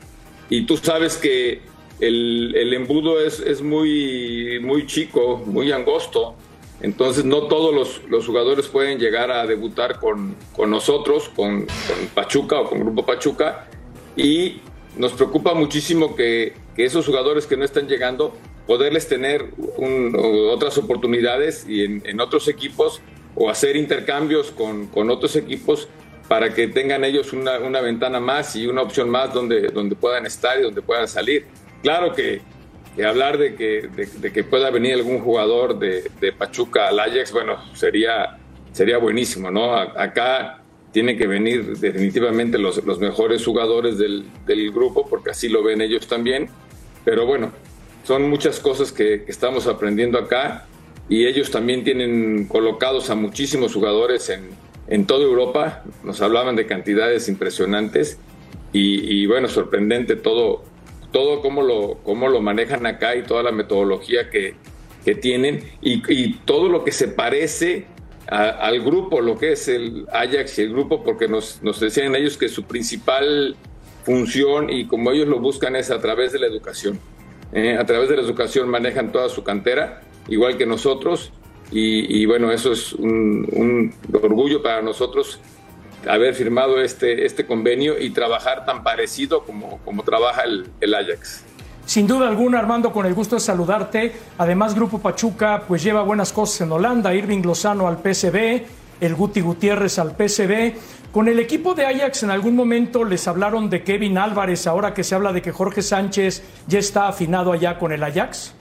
y tú sabes que el, el embudo es, es, muy, muy chico, muy angosto, entonces no todos los, los jugadores pueden llegar a debutar con, con nosotros, con, Pachuca o con Grupo Pachuca, y nos preocupa muchísimo que, que esos jugadores que no están llegando poderles tener otras oportunidades y en, en, otros equipos o hacer intercambios con, con, otros equipos para que tengan ellos una, una, ventana más y una opción más donde, donde puedan estar y donde puedan salir. Claro que, que hablar de que, de, de, que pueda venir algún jugador de, de, Pachuca al Ajax, bueno, sería, sería buenísimo, ¿no? Acá tienen que venir definitivamente los, los mejores jugadores del, del grupo porque así lo ven ellos también. Pero bueno, son muchas cosas que, que, estamos aprendiendo acá y ellos también tienen colocados a muchísimos jugadores en, en toda Europa. Nos hablaban de cantidades impresionantes y, y bueno, sorprendente todo, todo cómo lo, cómo lo manejan acá y toda la metodología que, que tienen y, todo lo que se parece a, al grupo, lo que es el Ajax y el grupo, porque nos, nos decían ellos que su principal función y como ellos lo buscan es a través de la educación eh, a través de la educación manejan toda su cantera, igual que nosotros, y, y bueno, eso es un, un, orgullo para nosotros haber firmado este, este convenio y trabajar tan parecido como, como trabaja el, el Ajax. Sin duda alguna, Armando, con el gusto de saludarte. Además, Grupo Pachuca pues lleva buenas cosas en Holanda, Irving Lozano al PSV, el Guti Gutiérrez al PSV. Con el equipo de Ajax en algún momento les hablaron de Kevin Álvarez, ahora que se habla de que Jorge Sánchez ya está afinado allá con el Ajax.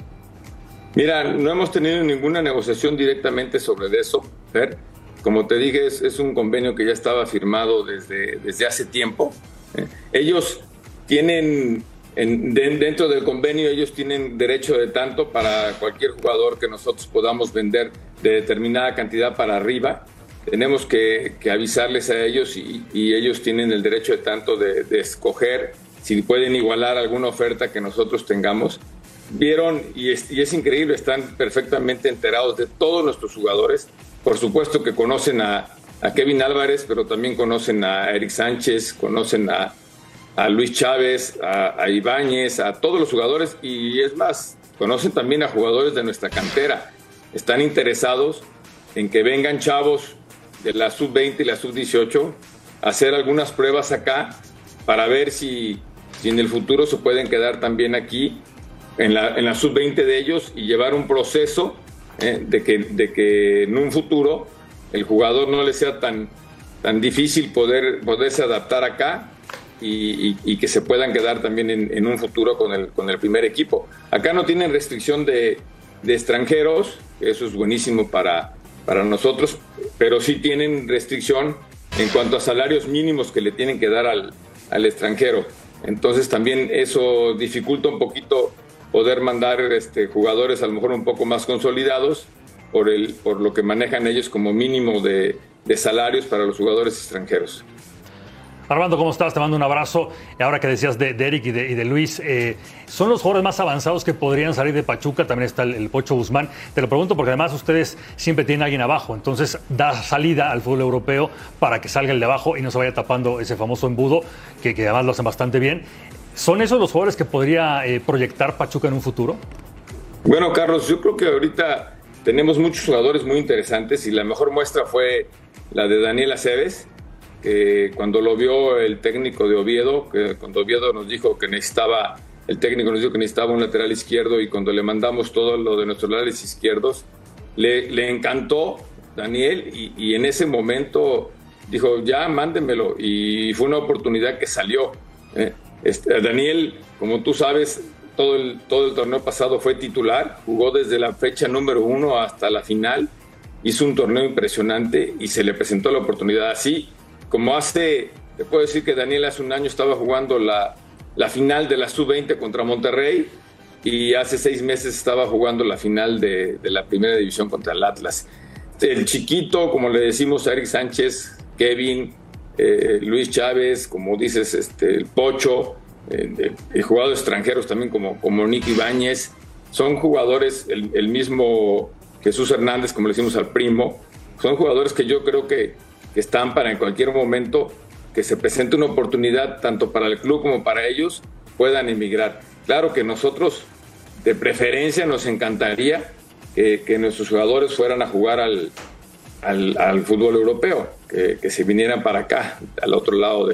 Mira, no hemos tenido ninguna negociación directamente sobre eso, Fer. Como te dije, es, un convenio que ya estaba firmado desde, desde hace tiempo. ¿eh? Ellos tienen, dentro del convenio, ellos tienen derecho de tanto para cualquier jugador que nosotros podamos vender de determinada cantidad para arriba. Tenemos que, avisarles a ellos y, ellos tienen el derecho de tanto de, de escoger si pueden igualar alguna oferta que nosotros tengamos vieron, y es, y es, increíble, están perfectamente enterados de todos nuestros jugadores. Por supuesto que conocen a, Kevin Álvarez, pero también conocen a Eric Sánchez, conocen a, Luis Chávez, a, a, Ibáñez, a todos los jugadores, y es más, conocen también a jugadores de nuestra cantera. Están interesados en que vengan chavos de la sub-20 y la sub-18 a hacer algunas pruebas acá para ver si, si en el futuro se pueden quedar también aquí en la, en la sub-20 de ellos y llevar un proceso eh, de, que, de que en un futuro el jugador no le sea tan, tan difícil poder, poderse adaptar acá y, y, que se puedan quedar también en, en, un futuro con el, con el primer equipo. Acá no tienen restricción de, de extranjeros, eso es buenísimo para, para nosotros, pero sí tienen restricción en cuanto a salarios mínimos que le tienen que dar al, al extranjero. Entonces también eso dificulta un poquito poder mandar este, jugadores a lo mejor un poco más consolidados por, el, por lo que manejan ellos como mínimo de, salarios para los jugadores extranjeros. Armando, ¿cómo estás? Te mando un abrazo. Ahora que decías de, Eric y de, Luis, eh, ¿son los jugadores más avanzados que podrían salir de Pachuca? También está el, Pocho Guzmán. Te lo pregunto porque además ustedes siempre tienen a alguien abajo. Entonces da salida al fútbol europeo para que salga el de abajo y no se vaya tapando ese famoso embudo, que, que además lo hacen bastante bien. ¿Son esos los jugadores que podría eh, proyectar Pachuca en un futuro? Bueno, Carlos, yo creo que ahorita tenemos muchos jugadores muy interesantes y la mejor muestra fue la de Daniel Aceves, que cuando lo vio el técnico de Oviedo, que cuando Oviedo nos dijo que necesitaba, el técnico nos dijo que necesitaba un lateral izquierdo y cuando le mandamos todo lo de nuestros laterales izquierdos, le, encantó Daniel y, en ese momento dijo, ya mándenmelo y fue una oportunidad que salió. ¿eh? Este, Daniel, como tú sabes, todo el, todo el torneo pasado fue titular, jugó desde la fecha número uno hasta la final, hizo un torneo impresionante y se le presentó la oportunidad así, como hace, te puedo decir que Daniel hace un año estaba jugando la, la final de la sub-20 contra Monterrey y hace seis meses estaba jugando la final de, de, la primera división contra el Atlas. El chiquito, como le decimos a Eric Sánchez, Kevin, eh, Luis Chávez, como dices, este, el Pocho, eh, jugadores extranjeros también como, como Nicky Ibáñez, son jugadores, el, mismo Jesús Hernández, como le decimos al primo, son jugadores que yo creo que, que están para en cualquier momento que se presente una oportunidad, tanto para el club como para ellos, puedan emigrar. Claro que nosotros, de preferencia, nos encantaría que nuestros jugadores fueran a jugar al, al, fútbol europeo, que, se vinieran para acá, al otro lado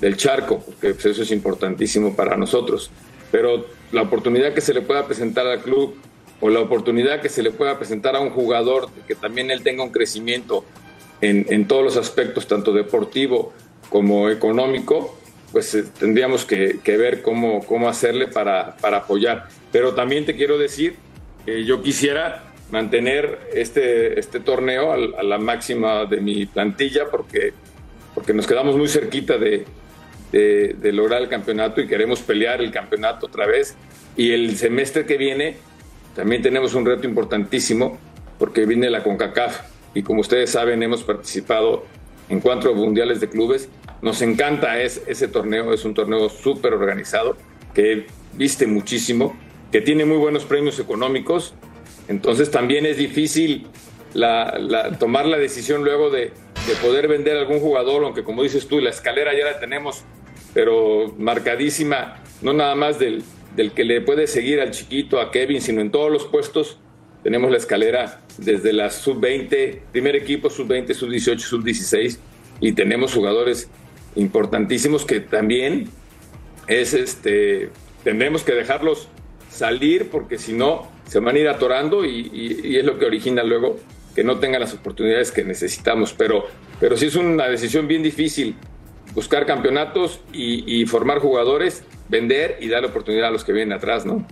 del charco, porque pues, eso es importantísimo para nosotros. Pero la oportunidad que se le pueda presentar al club o la oportunidad que se le pueda presentar a un jugador que también él tenga un crecimiento en, todos los aspectos, tanto deportivo como económico, pues eh, tendríamos que, ver cómo, cómo hacerle para, para apoyar. Pero también te quiero decir, que yo quisiera mantener este, este torneo a, la máxima de mi plantilla porque, porque nos quedamos muy cerquita de, de, lograr el campeonato y queremos pelear el campeonato otra vez. Y el semestre que viene también tenemos un reto importantísimo porque viene la CONCACAF y como ustedes saben hemos participado en cuatro mundiales de clubes. Nos encanta es, ese torneo, es un torneo súper organizado que viste muchísimo, que tiene muy buenos premios económicos entonces también es difícil tomar la decisión luego de, poder vender algún jugador, aunque como dices tú, la escalera ya la tenemos, pero marcadísima, no nada más del, que le puede seguir al chiquito, a Kevin, sino en todos los puestos tenemos la escalera desde la sub-20, primer equipo, sub-20, sub-18, sub-16, y tenemos jugadores importantísimos que también es este, tendremos que dejarlos salir porque si no se van a ir atorando y, es lo que origina luego que no tengan las oportunidades que necesitamos. Pero, pero sí es una decisión bien difícil buscar campeonatos y, formar jugadores, vender y dar oportunidad a los que vienen atrás, ¿no?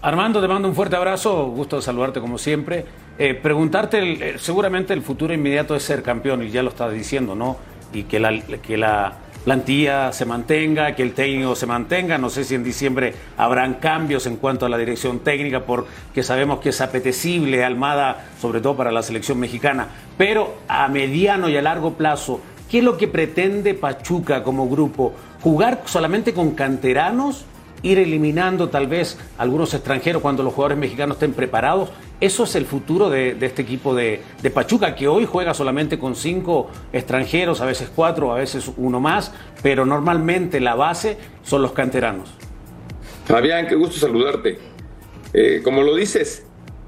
Armando, te mando un fuerte abrazo, gusto de saludarte como siempre. Eh, preguntarte, eh, seguramente el futuro inmediato es ser campeón, y ya lo estás diciendo, ¿no? Y que la, que la plantilla se mantenga, que el técnico se mantenga. No sé si en diciembre habrán cambios en cuanto a la dirección técnica, porque sabemos que es apetecible Almada, sobre todo para la selección mexicana. Pero a mediano y a largo plazo, ¿qué es lo que pretende Pachuca como grupo? ¿Jugar solamente con canteranos? ir eliminando tal vez algunos extranjeros cuando los jugadores mexicanos estén preparados. Eso es el futuro de, este equipo de, de Pachuca, que hoy juega solamente con cinco extranjeros, a veces cuatro, a veces uno más, pero normalmente la base son los canteranos. Fabián, qué gusto saludarte. Eh, como lo dices,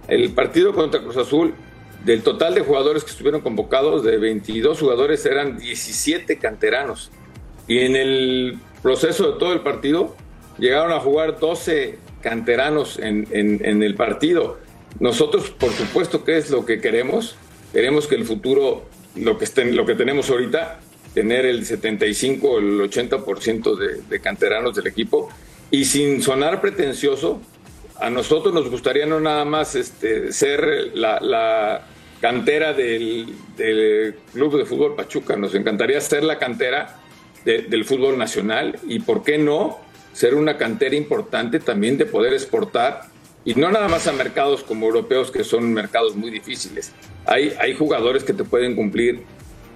el partido contra Cruz Azul, del total de jugadores que estuvieron convocados, de 22 jugadores, eran 17 canteranos. Y en el proceso de todo el partido, llegaron a jugar 12 canteranos en, en- en el partido. Nosotros, por supuesto, que es lo que queremos? Queremos que el futuro, lo que, estén, lo que tenemos ahorita, tener el 75 o el 80% de, de canteranos del equipo. Y sin sonar pretencioso, a nosotros nos gustaría no nada más este, ser la, la cantera del, del Club de Fútbol Pachuca, nos encantaría ser la cantera de- del fútbol nacional y, ¿por qué no?, ser una cantera importante también de poder exportar y no nada más a mercados como europeos que son mercados muy difíciles. Hay, hay jugadores que te pueden cumplir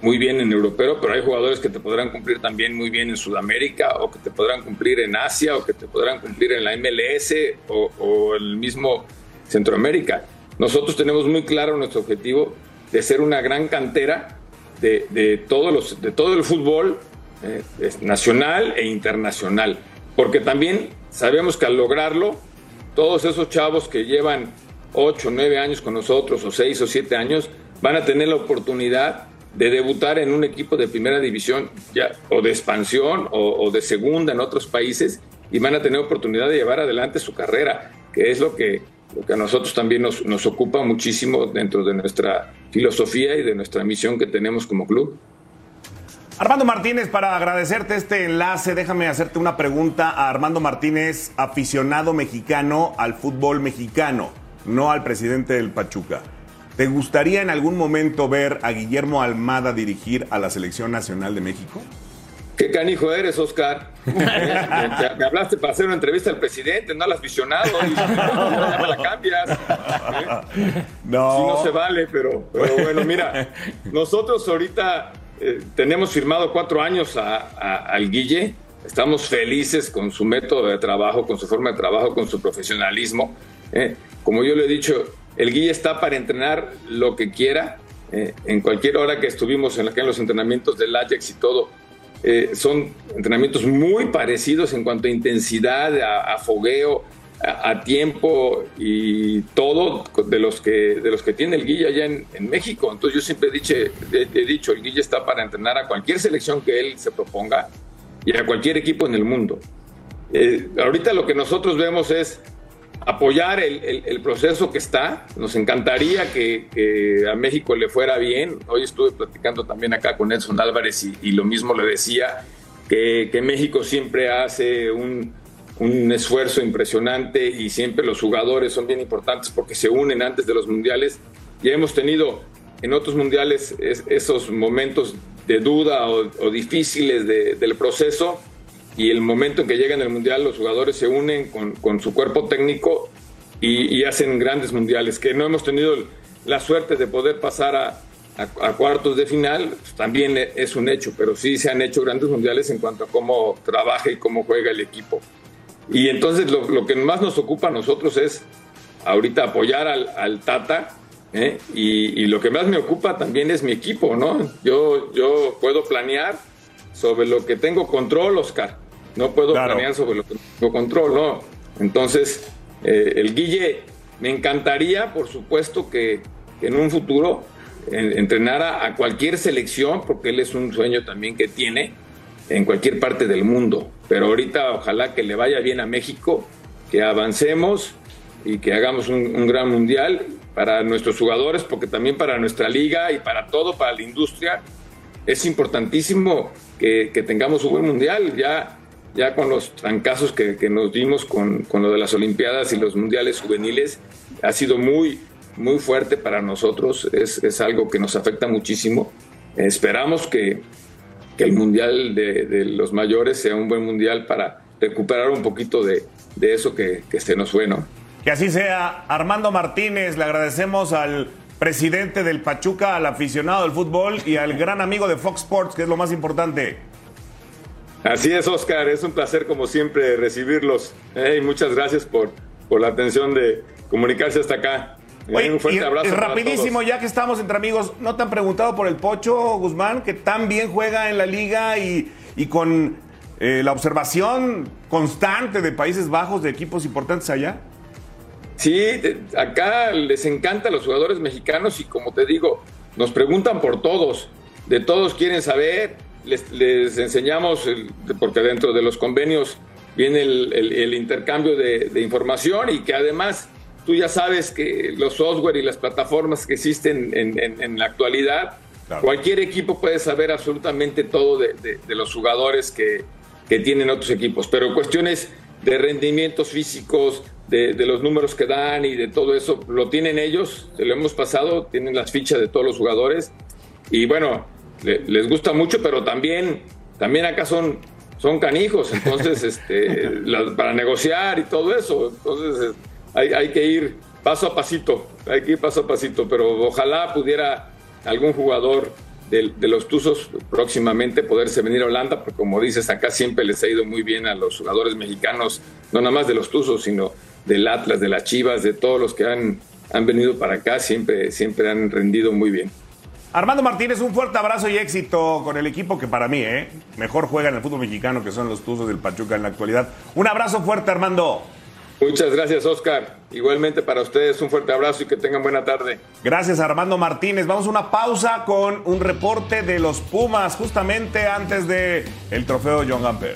muy bien en europeo, pero hay jugadores que te podrán cumplir también muy bien en Sudamérica o que te podrán cumplir en Asia o que te podrán cumplir en la MLS o, o el mismo Centroamérica. Nosotros tenemos muy claro nuestro objetivo de ser una gran cantera de, de todos los, de todo el fútbol eh, nacional e internacional, porque también sabemos que al lograrlo, todos esos chavos que llevan 8 o 9 años con nosotros, o 6 o 7 años, van a tener la oportunidad de debutar en un equipo de primera división ya, o de expansión o, o de segunda en otros países y van a tener oportunidad de llevar adelante su carrera, que es lo que, lo que a nosotros también nos, nos ocupa muchísimo dentro de nuestra filosofía y de nuestra misión que tenemos como club. Armando Martínez, para agradecerte este enlace, déjame hacerte una pregunta a Armando Martínez, aficionado mexicano al fútbol mexicano, no al presidente del Pachuca. ¿Te gustaría en algún momento ver a Guillermo Almada dirigir a la Selección Nacional de México? ¿Qué canijo eres, Oscar? Me, hablaste para hacer una entrevista al presidente, no al aficionado. Y ya me la cambias. ¿eh? No. Sí, no se vale, pero, pero bueno, mira, nosotros ahorita eh, tenemos firmado cuatro años al Guille. Estamos felices con su método de trabajo, con su forma de trabajo, con su profesionalismo. ¿eh? Como yo le he dicho, el Guille está para entrenar lo que quiera. ¿eh? En cualquier hora que estuvimos en, los entrenamientos del Ajax y todo, son entrenamientos muy parecidos en cuanto a intensidad, a fogueo, a, tiempo y todo de los que de los que tiene el Guilla allá en, en México. Entonces yo siempre he dicho, he, he dicho, el Guilla está para entrenar a cualquier selección que él se proponga y a cualquier equipo en el mundo. Eh, ahorita lo que nosotros vemos es apoyar el, el- el proceso que está. Nos encantaría que, que a México le fuera bien. Hoy estuve platicando también acá con Edson Álvarez y, y lo mismo le decía, que, que México siempre hace un, un esfuerzo impresionante y siempre los jugadores son bien importantes porque se unen antes de los mundiales. Ya hemos tenido en otros mundiales es- esos momentos de duda o, difíciles de- del proceso y el momento en que llegan al mundial los jugadores se unen con, con su cuerpo técnico y, hacen grandes mundiales que no hemos tenido la suerte de poder pasar a, cuartos de final pues, también es un hecho pero sí se han hecho grandes mundiales en cuanto a cómo trabaja y cómo juega el equipo y entonces lo, lo que más nos ocupa a nosotros es ahorita apoyar al, al Tata ¿eh? y, y lo que más me ocupa también es mi equipo no yo yo puedo planear sobre lo que tengo control, Oscar. No puedo Claro. planear sobre lo que no tengo control, ¿no? Entonces, eh, el Guille, me encantaría, por supuesto, que, que en un futuro eh, entrenara a cualquier selección, porque él es un sueño también que tiene en cualquier parte del mundo. Pero ahorita ojalá que le vaya bien a México, que avancemos y que hagamos un, un gran mundial para nuestros jugadores, porque también para nuestra liga y para todo, para la industria, es importantísimo que, que tengamos un buen mundial. Ya ya con los trancazos que, que nos dimos con, con, lo de las Olimpiadas y los Mundiales juveniles, ha sido muy, muy fuerte para nosotros, es, es algo que nos afecta muchísimo. Esperamos que, que el Mundial de, de, los mayores sea un buen Mundial para recuperar un poquito de, de eso que, que se nos fue, ¿no? Que así sea. Armando Martínez, le agradecemos al presidente del Pachuca, al aficionado del fútbol y al gran amigo de Fox Sports, que es lo más importante. Así es, Oscar. Es un placer, como siempre, recibirlos. Y muchas gracias por, por la atención de comunicarse hasta acá. Oye, un fuerte y, abrazo. y para rapidísimo, todos. ya que estamos entre amigos, ¿no te han preguntado por el Pocho Guzmán, que tan bien juega en la liga y, y con eh, la observación constante de Países Bajos, de equipos importantes allá? Sí, acá les encanta a los jugadores mexicanos y como te digo, nos preguntan por todos, de todos quieren saber, les, les enseñamos, el- porque dentro de los convenios viene el, el- el intercambio de, de información y que además tú ya sabes que los software y las plataformas que existen en, en- en la actualidad, cualquier equipo puede saber absolutamente todo de, de- de los jugadores que, que tienen otros equipos, pero cuestiones de rendimientos físicos, de, de los números que dan y de todo eso, lo tienen ellos, se lo hemos pasado, tienen las fichas de todos los jugadores y bueno, le- les gusta mucho, pero también, también acá son, son canijos, entonces este, la- para negociar y todo eso, entonces hay, que ir paso a pasito, hay que ir paso a pasito, pero ojalá pudiera algún jugador de, de los Tuzos próximamente poderse venir a Holanda, porque como dices, acá siempre les ha ido muy bien a los jugadores mexicanos, no nada más de los Tuzos, sino del Atlas, de las Chivas, de todos los que han, han venido para acá, siempre, siempre han rendido muy bien. Armando Martínez, un fuerte abrazo y éxito con el equipo que para mí, ¿eh? mejor juega en el fútbol mexicano que son los Tuzos del Pachuca en la actualidad. Un abrazo fuerte, Armando. Muchas gracias, Oscar. Igualmente para ustedes, un fuerte abrazo y que tengan buena tarde. Gracias, Armando Martínez. Vamos a una pausa con un reporte de los Pumas, justamente antes de trofeo John Gamper.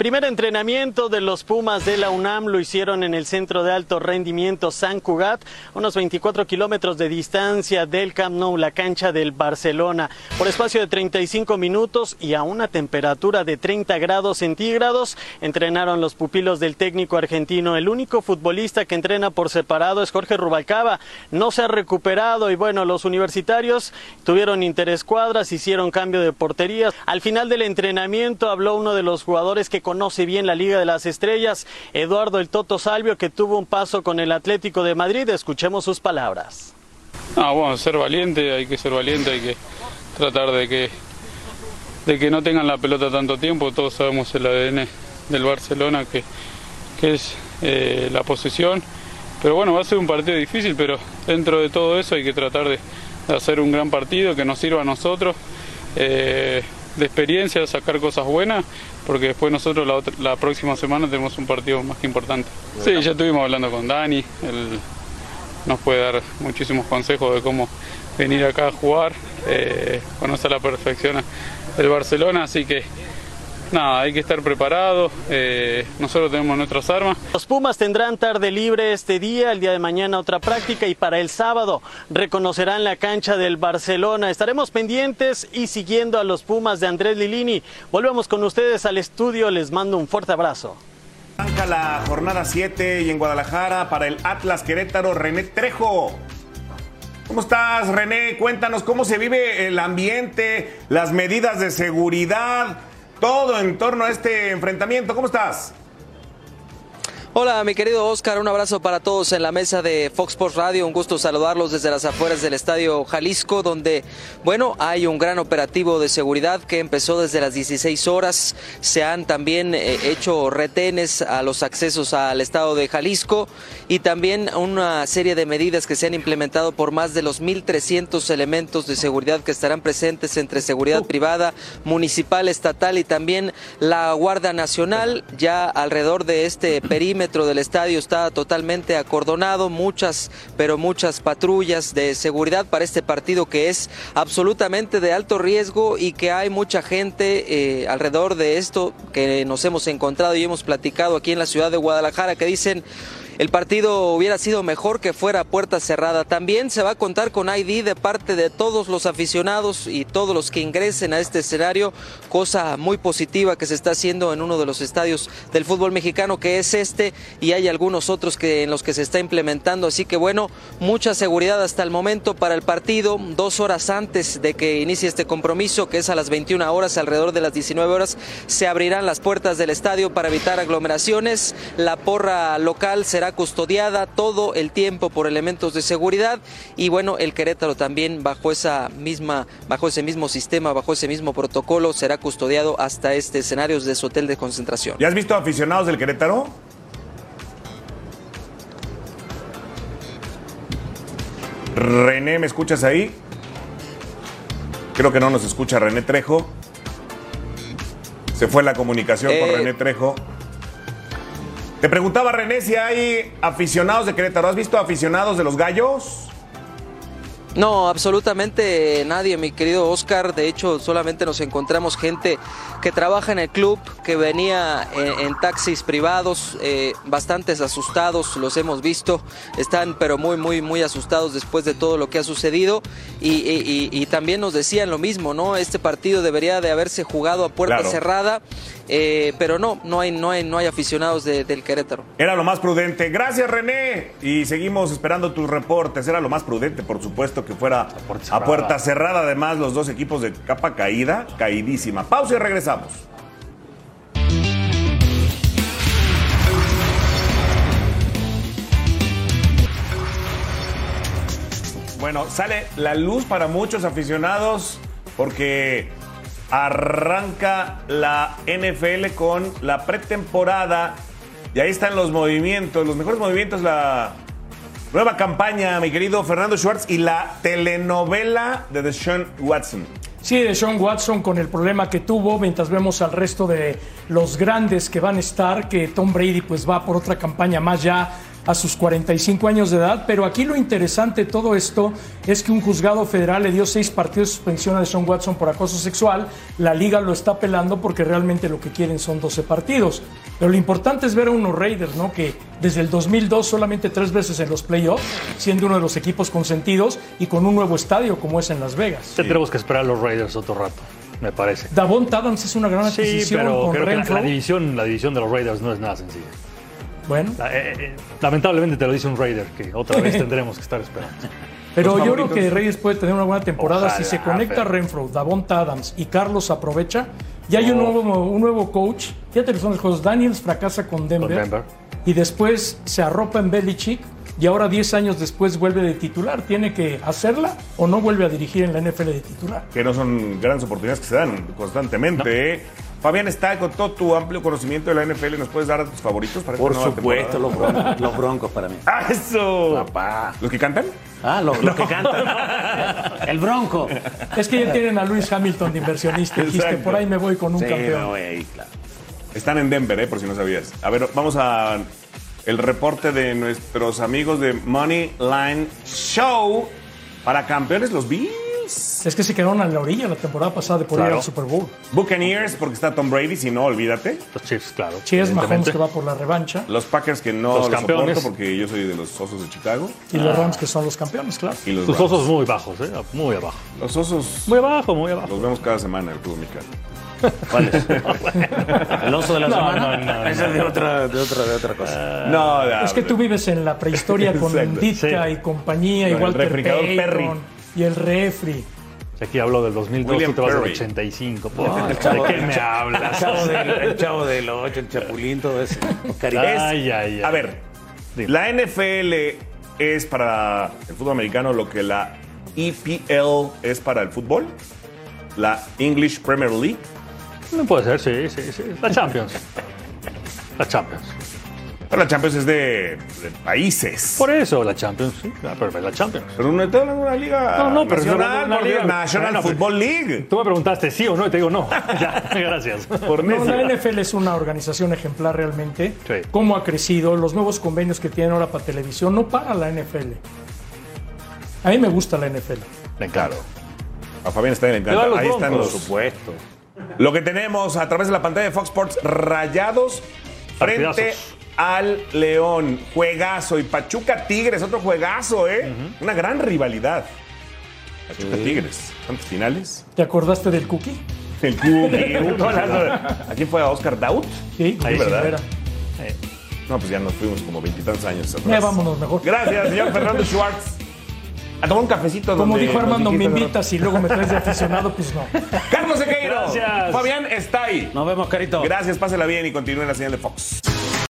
Primer entrenamiento de los Pumas de la UNAM lo hicieron en el Centro de Alto Rendimiento San Cugat, unos 24 kilómetros de distancia del Camp Nou, la cancha del Barcelona, por espacio de 35 minutos y a una temperatura de 30 grados centígrados. Entrenaron los pupilos del técnico argentino. El único futbolista que entrena por separado es Jorge Rubalcaba. No se ha recuperado y bueno, los universitarios tuvieron interescuadras, hicieron cambio de porterías. Al final del entrenamiento habló uno de los jugadores que conoce bien la Liga de las Estrellas, Eduardo el Toto Salvio, que tuvo un paso con el Atlético de Madrid. Escuchemos sus palabras. Ah, bueno, ser valiente, hay que ser valiente, hay que tratar de que, de que no tengan la pelota tanto tiempo. Todos sabemos el ADN del Barcelona que, que es eh, la posesión. Pero bueno, va a ser un partido difícil, pero dentro de todo eso hay que tratar de, hacer un gran partido que nos sirva a nosotros, eh, de experiencia, sacar cosas buenas, porque después nosotros la, otra- la próxima semana tenemos un partido más que importante. Sí, ya estuvimos hablando con Dani, él nos puede dar muchísimos consejos de cómo venir acá a jugar, eh, conoce a la perfección el Barcelona, así que nada, hay que estar preparado, eh, nosotros tenemos nuestras armas. Los Pumas tendrán tarde libre este día, el día de mañana otra práctica y para el sábado reconocerán la cancha del Barcelona. Estaremos pendientes y siguiendo a los Pumas de Andrés Lilini. Volvemos con ustedes al estudio, les mando un fuerte abrazo. Arranca la jornada 7 y en Guadalajara para el Atlas Querétaro, René Trejo. ¿Cómo estás, René? Cuéntanos cómo se vive el ambiente, las medidas de seguridad, todo en torno a este enfrentamiento. ¿Cómo estás? Hola, mi querido Oscar, un abrazo para todos en la mesa de Fox Sports Radio. Un gusto saludarlos desde las afueras del Estadio Jalisco, donde, bueno, hay un gran operativo de seguridad que empezó desde las 16 horas. Se han también eh, hecho retenes a los accesos al Estado de Jalisco y también una serie de medidas que se han implementado por más de los 1.300 elementos de seguridad que estarán presentes entre seguridad privada, municipal, estatal y también la Guardia Nacional. Ya alrededor de este perímetro del estadio está totalmente acordonado, muchas, pero muchas patrullas de seguridad para este partido que es absolutamente de alto riesgo y que hay mucha gente eh, alrededor de esto que nos hemos encontrado y hemos platicado aquí en la ciudad de Guadalajara que dicen el partido hubiera sido mejor que fuera puerta cerrada. También se va a contar con ID de parte de todos los aficionados y todos los que ingresen a este escenario, cosa muy positiva que se está haciendo en uno de los estadios del fútbol mexicano que es este y hay algunos otros que en los que se está implementando, así que bueno, mucha seguridad hasta el momento para el partido, dos horas antes de que inicie este compromiso, que es a las 21 horas, alrededor de las 19 horas, se abrirán las puertas del estadio para evitar aglomeraciones. La porra local será custodiada todo el tiempo por elementos de seguridad y bueno, el Querétaro también bajo esa misma, bajo ese mismo sistema, bajo ese mismo protocolo, será custodiado hasta este escenario de su hotel de concentración. ¿Ya has visto aficionados del Querétaro? René, ¿me escuchas ahí? Creo que no nos escucha René Trejo. Se fue la comunicación con Eh. René Trejo. Te preguntaba René si hay aficionados de Querétaro. ¿Has visto aficionados de los gallos? No, absolutamente nadie, mi querido Oscar. De hecho, solamente nos encontramos gente que trabaja en el club, que venía en, en taxis privados, eh, bastantes asustados, los hemos visto. Están, pero muy, muy, muy asustados después de todo lo que ha sucedido. Y, y- y- y también nos decían lo mismo, ¿no? Este partido debería de haberse jugado a puerta Claro. cerrada, eh, pero no, no hay, no hay, no hay aficionados de- del Querétaro. Era lo más prudente. Gracias, René. Y seguimos esperando tus reportes. Era lo más prudente, por supuesto, que fuera a puerta, cerrada. Además, los dos equipos de capa caída, caidísima. Pausa y regresamos. Bueno, sale la luz para muchos aficionados porque arranca la NFL con la pretemporada y ahí están los movimientos, los mejores movimientos, la nueva campaña, mi querido Fernando Schwartz, y la telenovela de Deshaun Watson. Sí, de Sean Watson con el problema que tuvo, mientras vemos al resto de los grandes que van a estar, que Tom Brady pues va por otra campaña más ya a sus 45 años de edad, pero aquí lo interesante de todo esto es que un juzgado federal le dio seis partidos de suspensión a Sean Watson por acoso sexual, la liga lo está apelando porque realmente lo que quieren son 12 partidos, pero lo importante es ver a unos Raiders, ¿no? Que desde el 2002 solamente tres veces en los playoffs, siendo uno de los equipos consentidos y con un nuevo estadio como es en Las Vegas. Tenemos que esperar a los Raiders otro rato, me parece. Davon Adams es una gran Sí, adquisición pero con creo que la división, la división de los Raiders no es nada sencilla. Bueno. La- eh, eh, lamentablemente te lo dice un Raider que otra vez tendremos que estar esperando. Pero yo creo que Reyes puede tener una buena temporada si se conecta pero- Renfro, Davon Adams y Carlos aprovecha. Ya hay un Oh. nuevo, un nuevo coach. Fíjate que son los juegos. Daniels fracasa con Denver, Con Denver. y después se arropa en Belichick y ahora 10 años después vuelve de titular. ¿Tiene que hacerla o no vuelve a dirigir en la NFL de titular? que no son grandes oportunidades que se dan constantemente. ¿eh? Fabián está con todo tu amplio conocimiento de la NFL. ¿Nos puedes dar tus favoritos para Por supuesto, los broncos, los broncos para mí. ¡Ah, eso! Papá. ¿Los que cantan? Ah, los, los que cantan. El bronco. Es que ya tienen a Luis Hamilton de inversionista. Dijiste, por ahí me voy con un Sí, campeón. voy claro. Están en Denver, ¿eh? por si no sabías. A ver, vamos a el reporte de nuestros amigos de Money Line Show para campeones los Bills. Es que se quedaron a la orilla la temporada pasada de poder ir al Super Bowl. Buccaneers, porque está Tom Brady, si no, olvídate. Los Chiefs, claro. Chiefs, Mahomes que va por la revancha. Los Packers, que no Los los, campeones. soporto porque yo soy de los Osos de Chicago. Y los Rams que son los campeones, claro. Y los Tus Rams. osos muy bajos, ¿eh? Muy abajo. Los Osos Muy abajo, muy abajo. los vemos cada semana en el fútbol mexicano. ¿Cuál es? ¿El oso de la No, semana? no, no, Ese es de no. otra, de otra, de otra cosa. No, Es que tú vives en la prehistoria con Sí. y compañía, y Con el refrigerador Perry. Y el refri. Si aquí hablo del 2002, William tú te vas del Perry. 85. No, ¿De el chavo- qué el me hablas? El chavo del, el chavo del 8, el chapulín, todo eso. Caribe. Ay, ay, ay. A ver, Dime. la NFL es para el fútbol americano lo que la EPL es para el fútbol. La English Premier League. No puede ser, sí, sí, sí. La Champions. La Champions. Pero la Champions es de, de países. Por eso la Champions, sí. Ah, Pero es la Champions. Pero no está de una liga No, no, pero nacional, por liga- National pero- Football League. Tú me preguntaste sí o no y te digo no. ya, gracias. Por No, la NFL es una organización ejemplar realmente. Sí. Cómo ha crecido, los nuevos convenios que tienen ahora para televisión, no para la NFL. A mí me gusta la NFL. Me encanta. A Fabián está le encanta. Ahí están los. Por supuesto. Lo que tenemos a través de la pantalla de Fox Sports, rayados frente Partidazos. Al León. Juegazo. Y Pachuca Tigres, otro juegazo, ¿eh? Una gran rivalidad. Pachuca Tigres. ¿Cuántos finales? ¿Te acordaste del cookie? El Cookie. ¿A quién fue? ¿A Oscar Daut? Sí, Ahí, ¿verdad? era. No, pues ya nos fuimos como veintitantos años atrás. Ya vámonos mejor. Gracias, señor Fernando Schwartz. A tomar un cafecito. Como donde dijo Armando, me invitas y luego me traes de aficionado, pues no. Carlos Sequeiro. Gracias. Fabián está ahí. Nos vemos, Carito. Gracias, pásela bien y continúen la señal de Fox.